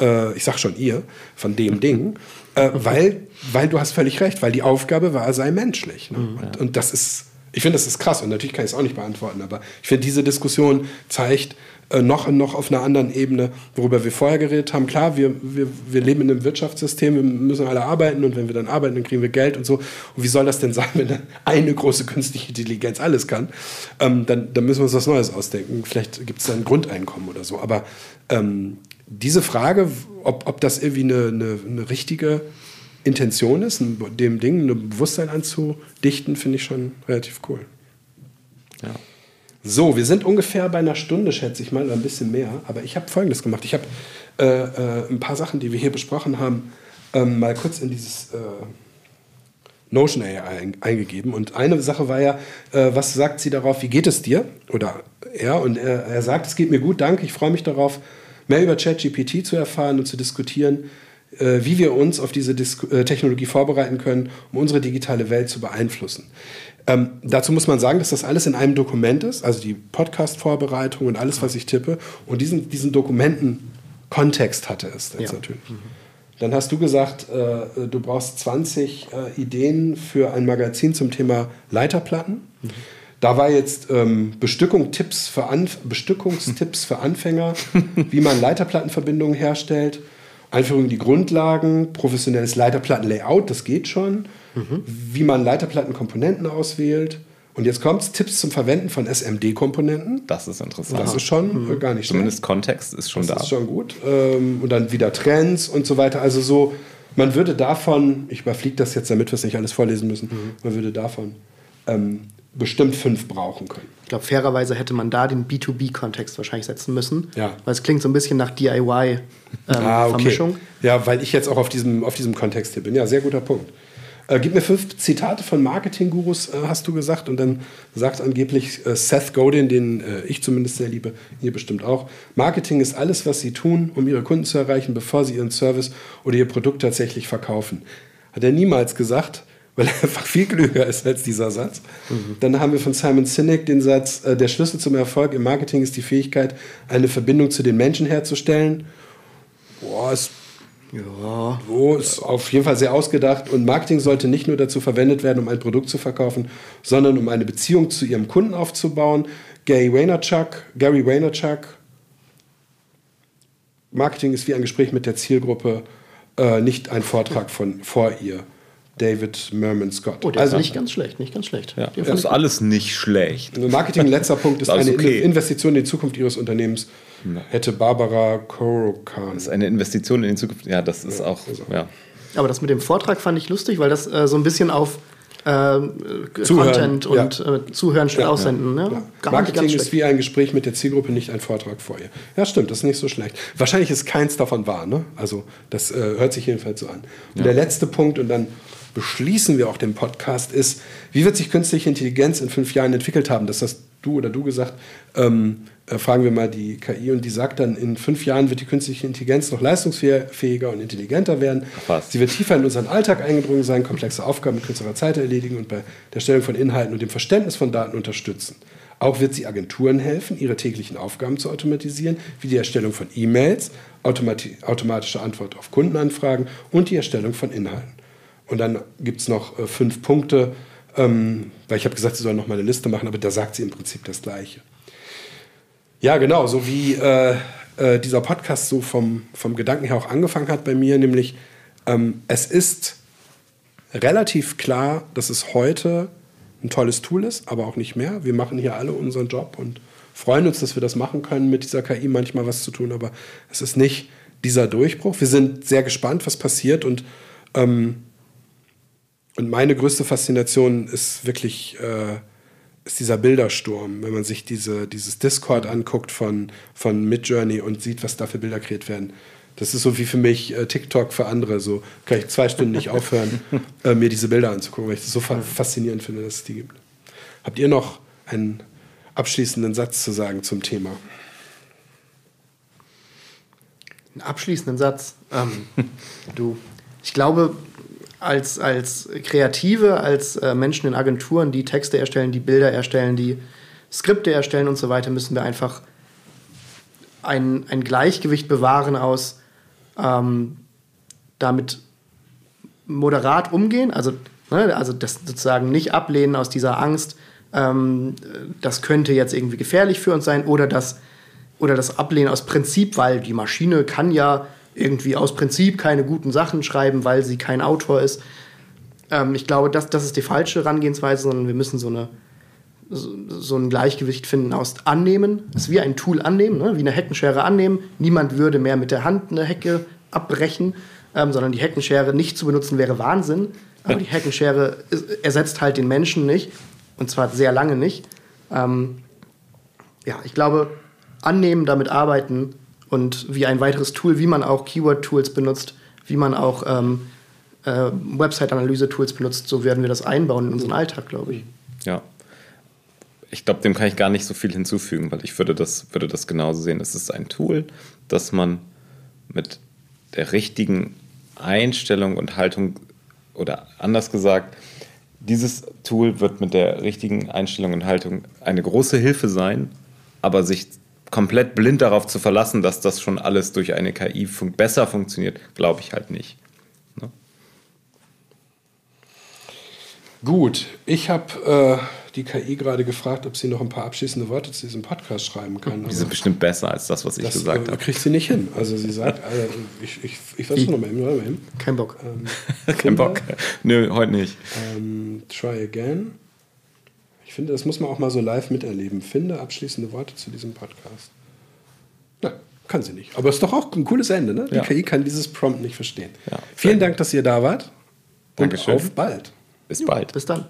äh, ich sag schon ihr, von dem Ding, äh, weil, weil du hast völlig recht, weil die Aufgabe war, er sei menschlich. Ne? und, und das ist, ich finde, das ist krass und natürlich kann ich es auch nicht beantworten, aber ich finde, diese Diskussion zeigt äh, noch und noch auf einer anderen Ebene, worüber wir vorher geredet haben. Klar, wir, wir, wir leben in einem Wirtschaftssystem, wir müssen alle arbeiten und wenn wir dann arbeiten, dann kriegen wir Geld und so. Und wie soll das denn sein, wenn eine große künstliche Intelligenz alles kann? Ähm, dann, dann müssen wir uns was Neues ausdenken. Vielleicht gibt es dann ein Grundeinkommen oder so. Aber ähm, diese Frage, ob, ob das irgendwie eine, eine, eine richtige Intention ist, dem Ding ein Bewusstsein anzudichten, finde ich schon relativ cool. Ja. So, wir sind ungefähr bei einer Stunde, schätze ich mal, oder ein bisschen mehr. Aber ich habe Folgendes gemacht. Ich habe äh, äh, ein paar Sachen, die wir hier besprochen haben, ähm, mal kurz in dieses äh, Notion AI ein, eingegeben. Und eine Sache war ja, äh, was sagt sie darauf, wie geht es dir? Oder er, und er, er sagt, es geht mir gut, danke, ich freue mich darauf, mehr über ChatGPT zu erfahren und zu diskutieren, wie wir uns auf diese Dis äh, Technologie vorbereiten können, um unsere digitale Welt zu beeinflussen. Ähm, dazu muss man sagen, dass das alles in einem Dokument ist, also die Podcast-Vorbereitung und alles, was ich tippe. Und diesen, diesen Dokumenten Kontext hatte es jetzt Ja. natürlich. Dann hast du gesagt, äh, du brauchst 20 äh, Ideen für ein Magazin zum Thema Leiterplatten. Mhm. Da war jetzt ähm, Bestückung, Tipps für Anf Bestückungstipps für Anfänger, wie man Leiterplattenverbindungen herstellt, Einführung in die Grundlagen, professionelles Leiterplattenlayout, das geht schon, mhm. wie man Leiterplattenkomponenten auswählt. Und jetzt kommt es, Tipps zum Verwenden von SMD-Komponenten. Das ist interessant. Das ist schon mhm. gar nicht Zumindest schlecht. Kontext ist schon das da. Das ist schon gut. Ähm, und dann wieder Trends und so weiter. Also so, man würde davon, ich überfliege das jetzt, damit wir es nicht alles vorlesen müssen, mhm. man würde davon ähm, bestimmt fünf brauchen können. Ich glaube, fairerweise hätte man da den B2B-Kontext wahrscheinlich setzen müssen. Ja. Weil es klingt so ein bisschen nach DIY-Vermischung. Ähm, ah, okay. Ja, weil ich jetzt auch auf diesem, auf diesem Kontext hier bin. Ja, sehr guter Punkt. Äh, gib mir fünf Zitate von Marketing-Gurus, äh, hast du gesagt. Und dann sagt angeblich äh, Seth Godin, den äh, ich zumindest sehr liebe, ihr bestimmt auch. Marketing ist alles, was sie tun, um ihre Kunden zu erreichen, bevor sie ihren Service oder ihr Produkt tatsächlich verkaufen. Hat er niemals gesagt, weil er einfach viel klüger ist als dieser Satz. Mhm. Dann haben wir von Simon Sinek den Satz, äh, der Schlüssel zum Erfolg im Marketing ist die Fähigkeit, eine Verbindung zu den Menschen herzustellen. Boah, ist ja. So ist auf jeden Fall sehr ausgedacht. Und Marketing sollte nicht nur dazu verwendet werden, um ein Produkt zu verkaufen, sondern um eine Beziehung zu ihrem Kunden aufzubauen. Gary Vaynerchuk, Gary Vaynerchuk. Marketing ist wie ein Gespräch mit der Zielgruppe, äh, nicht ein Vortrag von vor ihr. David Merman Scott. Oh, der also, ist nicht ganz schlecht, nicht ganz schlecht. Ja, das ist alles nicht schlecht. Marketing, letzter Punkt, ist, ist eine okay. Investition in die Zukunft Ihres Unternehmens hätte Barbara Korokan. Das ist eine Investition in die Zukunft. Ja, das ist ja, auch. Also. Ja. Aber das mit dem Vortrag fand ich lustig, weil das äh, so ein bisschen auf äh, Content und ja. äh, Zuhören statt ja, Aussenden. Ne? Marketing ist wie ein Gespräch mit der Zielgruppe, nicht ein Vortrag vor ihr. Ja, stimmt, das ist nicht so schlecht. Wahrscheinlich ist keins davon wahr. Ne? Also, das äh, hört sich jedenfalls so an. Und der letzte Punkt, und dann beschließen wir auch den Podcast, ist, wie wird sich künstliche Intelligenz in fünf Jahren entwickelt haben? Das hast du oder du gesagt. Ähm, äh, fragen wir mal die KI und die sagt dann, in fünf Jahren wird die künstliche Intelligenz noch leistungsfähiger und intelligenter werden. Was? Sie wird tiefer in unseren Alltag eingedrungen sein, komplexe Aufgaben mit kürzerer Zeit erledigen und bei der Stellung von Inhalten und dem Verständnis von Daten unterstützen. Auch wird sie Agenturen helfen, ihre täglichen Aufgaben zu automatisieren, wie die Erstellung von E-Mails, automatische Antwort auf Kundenanfragen und die Erstellung von Inhalten. Und dann gibt es noch äh, fünf Punkte, ähm, weil ich habe gesagt, sie soll noch mal eine Liste machen, aber da sagt sie im Prinzip das Gleiche. Ja, genau, so wie äh, äh, dieser Podcast so vom, vom Gedanken her auch angefangen hat bei mir, nämlich ähm, es ist relativ klar, dass es heute ein tolles Tool ist, aber auch nicht mehr. Wir machen hier alle unseren Job und freuen uns, dass wir das machen können, mit dieser KI manchmal was zu tun, aber es ist nicht dieser Durchbruch. Wir sind sehr gespannt, was passiert und, ähm, und meine größte Faszination ist wirklich äh, ist dieser Bildersturm, wenn man sich diese, dieses Discord anguckt von, von Midjourney und sieht, was da für Bilder kreiert werden. Das ist so wie für mich äh, TikTok für andere. So kann ich zwei Stunden nicht aufhören, äh, mir diese Bilder anzugucken, weil ich das so fa faszinierend finde, dass es die gibt. Habt ihr noch einen abschließenden Satz zu sagen zum Thema? Einen abschließenden Satz. Ähm, du, ich glaube, als, als Kreative, als äh, Menschen in Agenturen, die Texte erstellen, die Bilder erstellen, die Skripte erstellen und so weiter, müssen wir einfach ein, ein Gleichgewicht bewahren aus ähm, damit moderat umgehen, also, ne, also das sozusagen nicht ablehnen aus dieser Angst, ähm, das könnte jetzt irgendwie gefährlich für uns sein oder das, oder das Ablehnen aus Prinzip, weil die Maschine kann ja irgendwie aus Prinzip keine guten Sachen schreiben, weil sie kein Autor ist. Ähm, ich glaube, das, das ist die falsche Herangehensweise, sondern wir müssen so, eine, so, so ein Gleichgewicht finden aus Annehmen. Es wie ein Tool annehmen, ne? wie eine Heckenschere annehmen. Niemand würde mehr mit der Hand eine Hecke abbrechen, ähm, sondern die Heckenschere nicht zu benutzen wäre Wahnsinn. Aber die Heckenschere ersetzt halt den Menschen nicht und zwar sehr lange nicht. Ähm, ja, ich glaube, annehmen, damit arbeiten und wie ein weiteres Tool, wie man auch Keyword-Tools benutzt, wie man auch ähm, äh, Website-Analyse-Tools benutzt, so werden wir das einbauen in unseren Alltag, glaube ich. Ja. Ich glaube, dem kann ich gar nicht so viel hinzufügen, weil ich würde das, würde das genauso sehen. Es ist ein Tool, das man mit der richtigen Einstellung und Haltung oder anders gesagt, dieses Tool wird mit der richtigen Einstellung und Haltung eine große Hilfe sein, aber sich komplett blind darauf zu verlassen, dass das schon alles durch eine KI fun besser funktioniert, glaube ich halt nicht. Ne? Gut, ich habe äh, die KI gerade gefragt, ob sie noch ein paar abschließende Worte zu diesem Podcast schreiben kann. Die sind bestimmt besser als das, was ich das gesagt äh, habe. kriegt sie nicht hin. Also sie sagt, äh, ich, ich, ich versuche nochmal eben, noch mal eben. Kein Bock. Ähm, Kein Bock. Nö, heute nicht. Ähm, try again. Ich finde, das muss man auch mal so live miterleben. Finde abschließende Worte zu diesem Podcast. Na, kann sie nicht. Aber ist doch auch ein cooles Ende, ne? Die Ja. KI kann dieses Prompt nicht verstehen. Ja, Vielen Dank, dass ihr da wart. Und Dankeschön. auf bald. Bis bald. Bis dann.